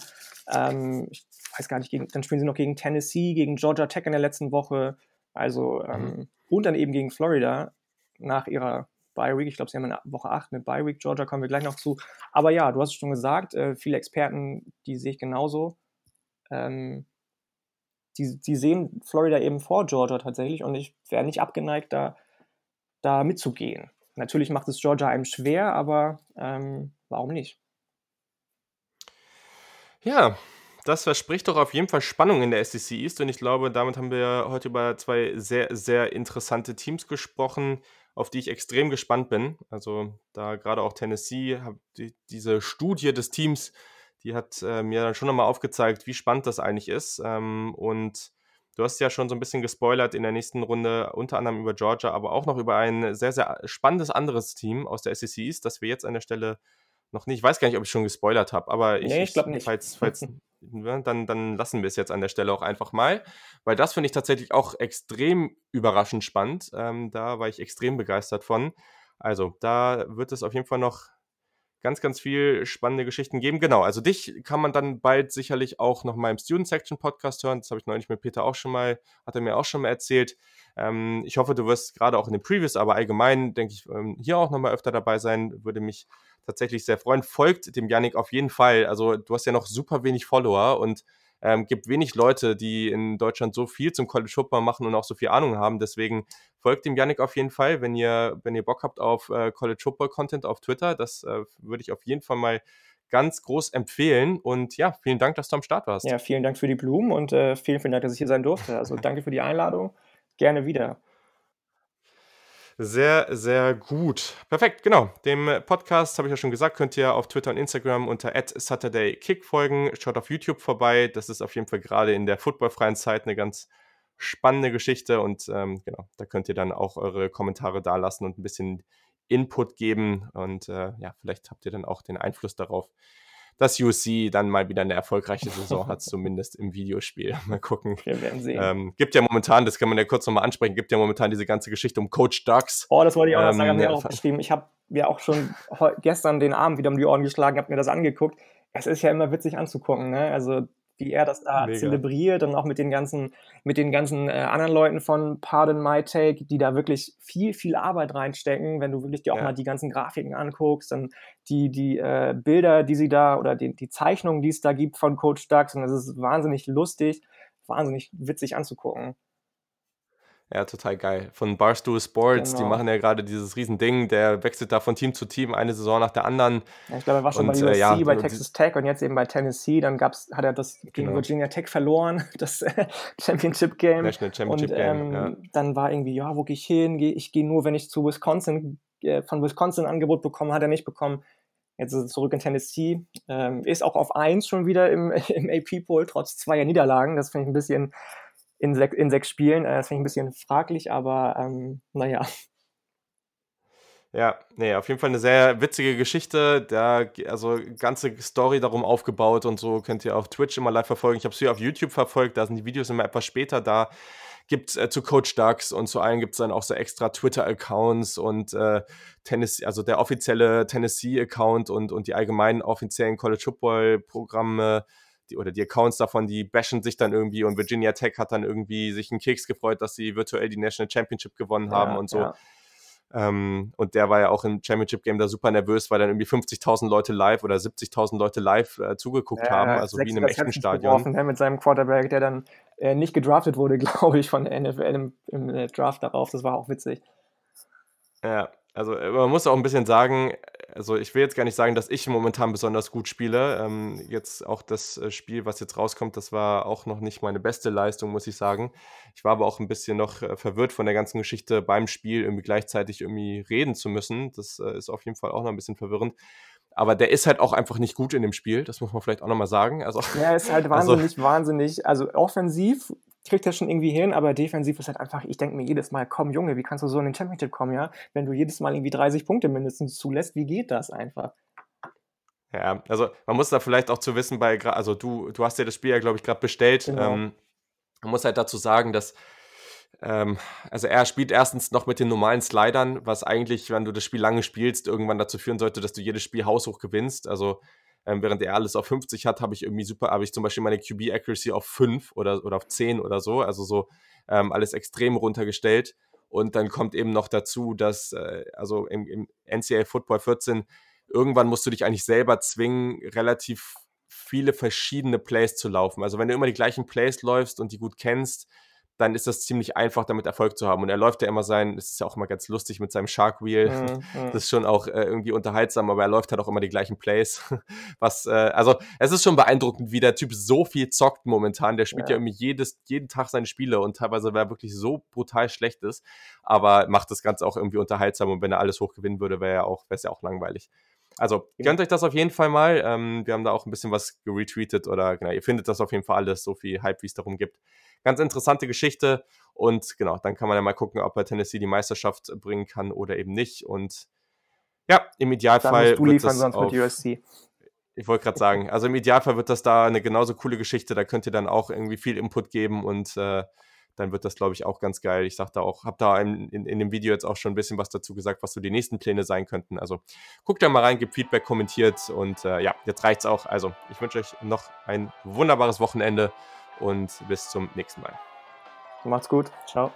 Ähm, ich weiß gar nicht, gegen, dann spielen sie noch gegen Tennessee, gegen Georgia Tech in der letzten Woche. Also, ähm, mhm. und dann eben gegen Florida nach ihrer Bye Week. Ich glaube, sie haben eine Woche 8 mit Bye Week. Georgia kommen wir gleich noch zu. Aber ja, du hast es schon gesagt, äh, viele Experten, die sehe ich genauso. Ähm, die, die sehen Florida eben vor Georgia tatsächlich und ich wäre nicht abgeneigt, da, da mitzugehen. Natürlich macht es Georgia einem schwer, aber ähm, warum nicht? Ja, das verspricht doch auf jeden Fall Spannung in der SEC East und ich glaube, damit haben wir heute über zwei sehr, sehr interessante Teams gesprochen, auf die ich extrem gespannt bin. Also da gerade auch Tennessee, die, diese Studie des Teams die hat äh, mir dann schon nochmal aufgezeigt, wie spannend das eigentlich ist. Ähm, und du hast ja schon so ein bisschen gespoilert in der nächsten Runde, unter anderem über Georgia, aber auch noch über ein sehr, sehr spannendes anderes Team aus der SEC East, das wir jetzt an der Stelle noch nicht, ich weiß gar nicht, ob ich schon gespoilert habe, aber ich, nee, ich glaube nicht. Falls, *laughs* falls, dann, dann lassen wir es jetzt an der Stelle auch einfach mal, weil das finde ich tatsächlich auch extrem überraschend spannend. Ähm, da war ich extrem begeistert von. Also, da wird es auf jeden Fall noch ganz, ganz viel spannende Geschichten geben. Genau, also dich kann man dann bald sicherlich auch noch mal im Student Section Podcast hören. Das habe ich neulich mit Peter auch schon mal, hat er mir auch schon mal erzählt. Ähm, ich hoffe, du wirst gerade auch in den Previews, aber allgemein, denke ich, ähm, hier auch noch mal öfter dabei sein. Würde mich tatsächlich sehr freuen. Folgt dem Yannick auf jeden Fall. Also du hast ja noch super wenig Follower und ähm, gibt wenig Leute, die in Deutschland so viel zum College Football machen und auch so viel Ahnung haben. Deswegen folgt dem Yannick auf jeden Fall, wenn ihr, wenn ihr Bock habt auf äh, College Football Content auf Twitter. Das äh, würde ich auf jeden Fall mal ganz groß empfehlen. Und ja, vielen Dank, dass du am Start warst. Ja, vielen Dank für die Blumen und äh, vielen, vielen Dank, dass ich hier sein durfte. Also danke für die Einladung. Gerne wieder. Sehr, sehr gut. Perfekt, genau. Dem Podcast, habe ich ja schon gesagt, könnt ihr auf Twitter und Instagram unter @saturdaykick folgen. Schaut auf YouTube vorbei. Das ist auf jeden Fall gerade in der footballfreien Zeit eine ganz spannende Geschichte und ähm, genau, da könnt ihr dann auch eure Kommentare dalassen und ein bisschen Input geben und äh, ja, vielleicht habt ihr dann auch den Einfluss darauf, dass UC dann mal wieder eine erfolgreiche Saison hat, zumindest im Videospiel. *laughs* Mal gucken. Wir werden sehen. Ähm, gibt ja momentan, das kann man ja kurz nochmal ansprechen, gibt ja momentan diese ganze Geschichte um Coach Ducks. Oh, das wollte ich auch noch ähm, sagen, haben wir auch geschrieben. Ich habe mir auch schon gestern den Abend wieder um die Ohren geschlagen, habe mir das angeguckt. Es ist ja immer witzig anzugucken, ne? Also wie er das da Mega. zelebriert und auch mit den ganzen, mit den ganzen äh, anderen Leuten von Pardon My Take, die da wirklich viel, viel Arbeit reinstecken, wenn du wirklich dir auch ja. mal die ganzen Grafiken anguckst und die, die äh, Bilder, die sie da oder die, die Zeichnungen, die es da gibt von Coach Ducks und es ist wahnsinnig lustig, wahnsinnig witzig anzugucken. Ja, total geil. Von Barstool Sports, genau. die machen ja gerade dieses Riesending, der wechselt da von Team zu Team, eine Saison nach der anderen. Ja, ich glaube, er war schon und, bei USC, äh, ja, bei Texas Tech und jetzt eben bei Tennessee. Dann gab's, hat er das gegen genau. Virginia Tech verloren, *laughs* das Championship Game. National Championship und, Game. Ähm, ja. Dann war irgendwie, ja, wo gehe ich hin? Ich gehe nur, wenn ich zu Wisconsin, äh, von Wisconsin ein Angebot bekomme, hat er nicht bekommen. Jetzt ist er zurück in Tennessee. Ähm, ist auch auf 1 schon wieder im, *laughs* im AP-Pool, trotz zweier Niederlagen. Das finde ich ein bisschen in, sech, in sechs Spielen. Äh, das finde ich ein bisschen fraglich, aber ähm, naja. Ja, nee, auf jeden Fall eine sehr witzige Geschichte. Da, also ganze Story darum aufgebaut und so könnt ihr auf Twitch immer live verfolgen. Ich habe es hier auf YouTube verfolgt, da sind die Videos immer etwas später da. Gibt äh, zu Coach Ducks und zu allen gibt es dann auch so extra Twitter-Accounts und äh, Tennessee, also der offizielle Tennessee-Account und, und die allgemeinen offiziellen College Football-Programme die, oder die Accounts davon, die bashen sich dann irgendwie und Virginia Tech hat dann irgendwie sich einen Keks gefreut, dass sie virtuell die National Championship gewonnen haben ja, und so. Ja. Ähm, und der war ja auch im Championship Game da super nervös, weil dann irgendwie 50.000 Leute live oder 70.000 Leute live äh, zugeguckt ja, haben, also wie in einem echten Stadion. Geworfen, ne, mit seinem Quarterback, der dann äh, nicht gedraftet wurde, *laughs* glaube ich, von der NFL im, im äh, Draft darauf. Das war auch witzig. Ja, also äh, man muss auch ein bisschen sagen, also ich will jetzt gar nicht sagen, dass ich momentan besonders gut spiele. Ähm, jetzt auch das äh, Spiel, was jetzt rauskommt, das war auch noch nicht meine beste Leistung, muss ich sagen. Ich war aber auch ein bisschen noch äh, verwirrt von der ganzen Geschichte beim Spiel, irgendwie gleichzeitig irgendwie reden zu müssen. Das äh, ist auf jeden Fall auch noch ein bisschen verwirrend. Aber der ist halt auch einfach nicht gut in dem Spiel, das muss man vielleicht auch nochmal sagen. Also, ja, ist halt *laughs* also wahnsinnig, also, wahnsinnig. Also offensiv kriegt er schon irgendwie hin, aber defensiv ist halt einfach, ich denke mir jedes Mal, komm Junge, wie kannst du so in den Championship kommen, ja? Wenn du jedes Mal irgendwie 30 Punkte mindestens zulässt, wie geht das einfach? Ja, also man muss da vielleicht auch zu wissen, bei, also du, du hast ja das Spiel ja, glaube ich, gerade bestellt. Genau. Ähm, man muss halt dazu sagen, dass ähm, also er spielt erstens noch mit den normalen Slidern, was eigentlich, wenn du das Spiel lange spielst, irgendwann dazu führen sollte, dass du jedes Spiel haushoch gewinnst. Also ähm, während er alles auf 50 hat, habe ich irgendwie super, habe ich zum Beispiel meine QB Accuracy auf 5 oder, oder auf 10 oder so. Also so ähm, alles extrem runtergestellt. Und dann kommt eben noch dazu, dass, äh, also im, im NCAA Football 14, irgendwann musst du dich eigentlich selber zwingen, relativ viele verschiedene Plays zu laufen. Also wenn du immer die gleichen Plays läufst und die gut kennst, dann ist das ziemlich einfach, damit Erfolg zu haben. Und er läuft ja immer sein, das ist ja auch immer ganz lustig mit seinem Shark Wheel. Mhm, *laughs* mhm. das ist schon auch äh, irgendwie unterhaltsam, aber er läuft halt auch immer die gleichen Plays. *laughs* Was, äh, also es ist schon beeindruckend, wie der Typ so viel zockt momentan. Der spielt ja, ja irgendwie jedes, jeden Tag seine Spiele und teilweise, weil er wirklich so brutal schlecht ist, aber macht das Ganze auch irgendwie unterhaltsam und wenn er alles hoch gewinnen würde, wäre ja auch, wäre es ja auch langweilig. Also gönnt euch das auf jeden Fall mal. Ähm, wir haben da auch ein bisschen was geretweetet oder genau, ihr findet das auf jeden Fall alles, so viel Hype, wie es darum gibt ganz interessante Geschichte. Und genau, dann kann man ja mal gucken, ob er Tennessee die Meisterschaft bringen kann oder eben nicht. Und ja, im Idealfall. Da musst du liefern, sonst auf, mit USC. Ich wollte gerade sagen, also im Idealfall wird das da eine genauso coole Geschichte. Da könnt ihr dann auch irgendwie viel Input geben und äh, dann wird das, glaube ich, auch ganz geil. Ich sag da auch, habe da in, in, in, dem Video jetzt auch schon ein bisschen was dazu gesagt, was so die nächsten Pläne sein könnten. Also guckt da mal rein, gebt Feedback, kommentiert und äh, ja, jetzt reicht's auch. Also ich wünsche euch noch ein wunderbares Wochenende und bis zum nächsten Mal. Macht's gut. Ciao.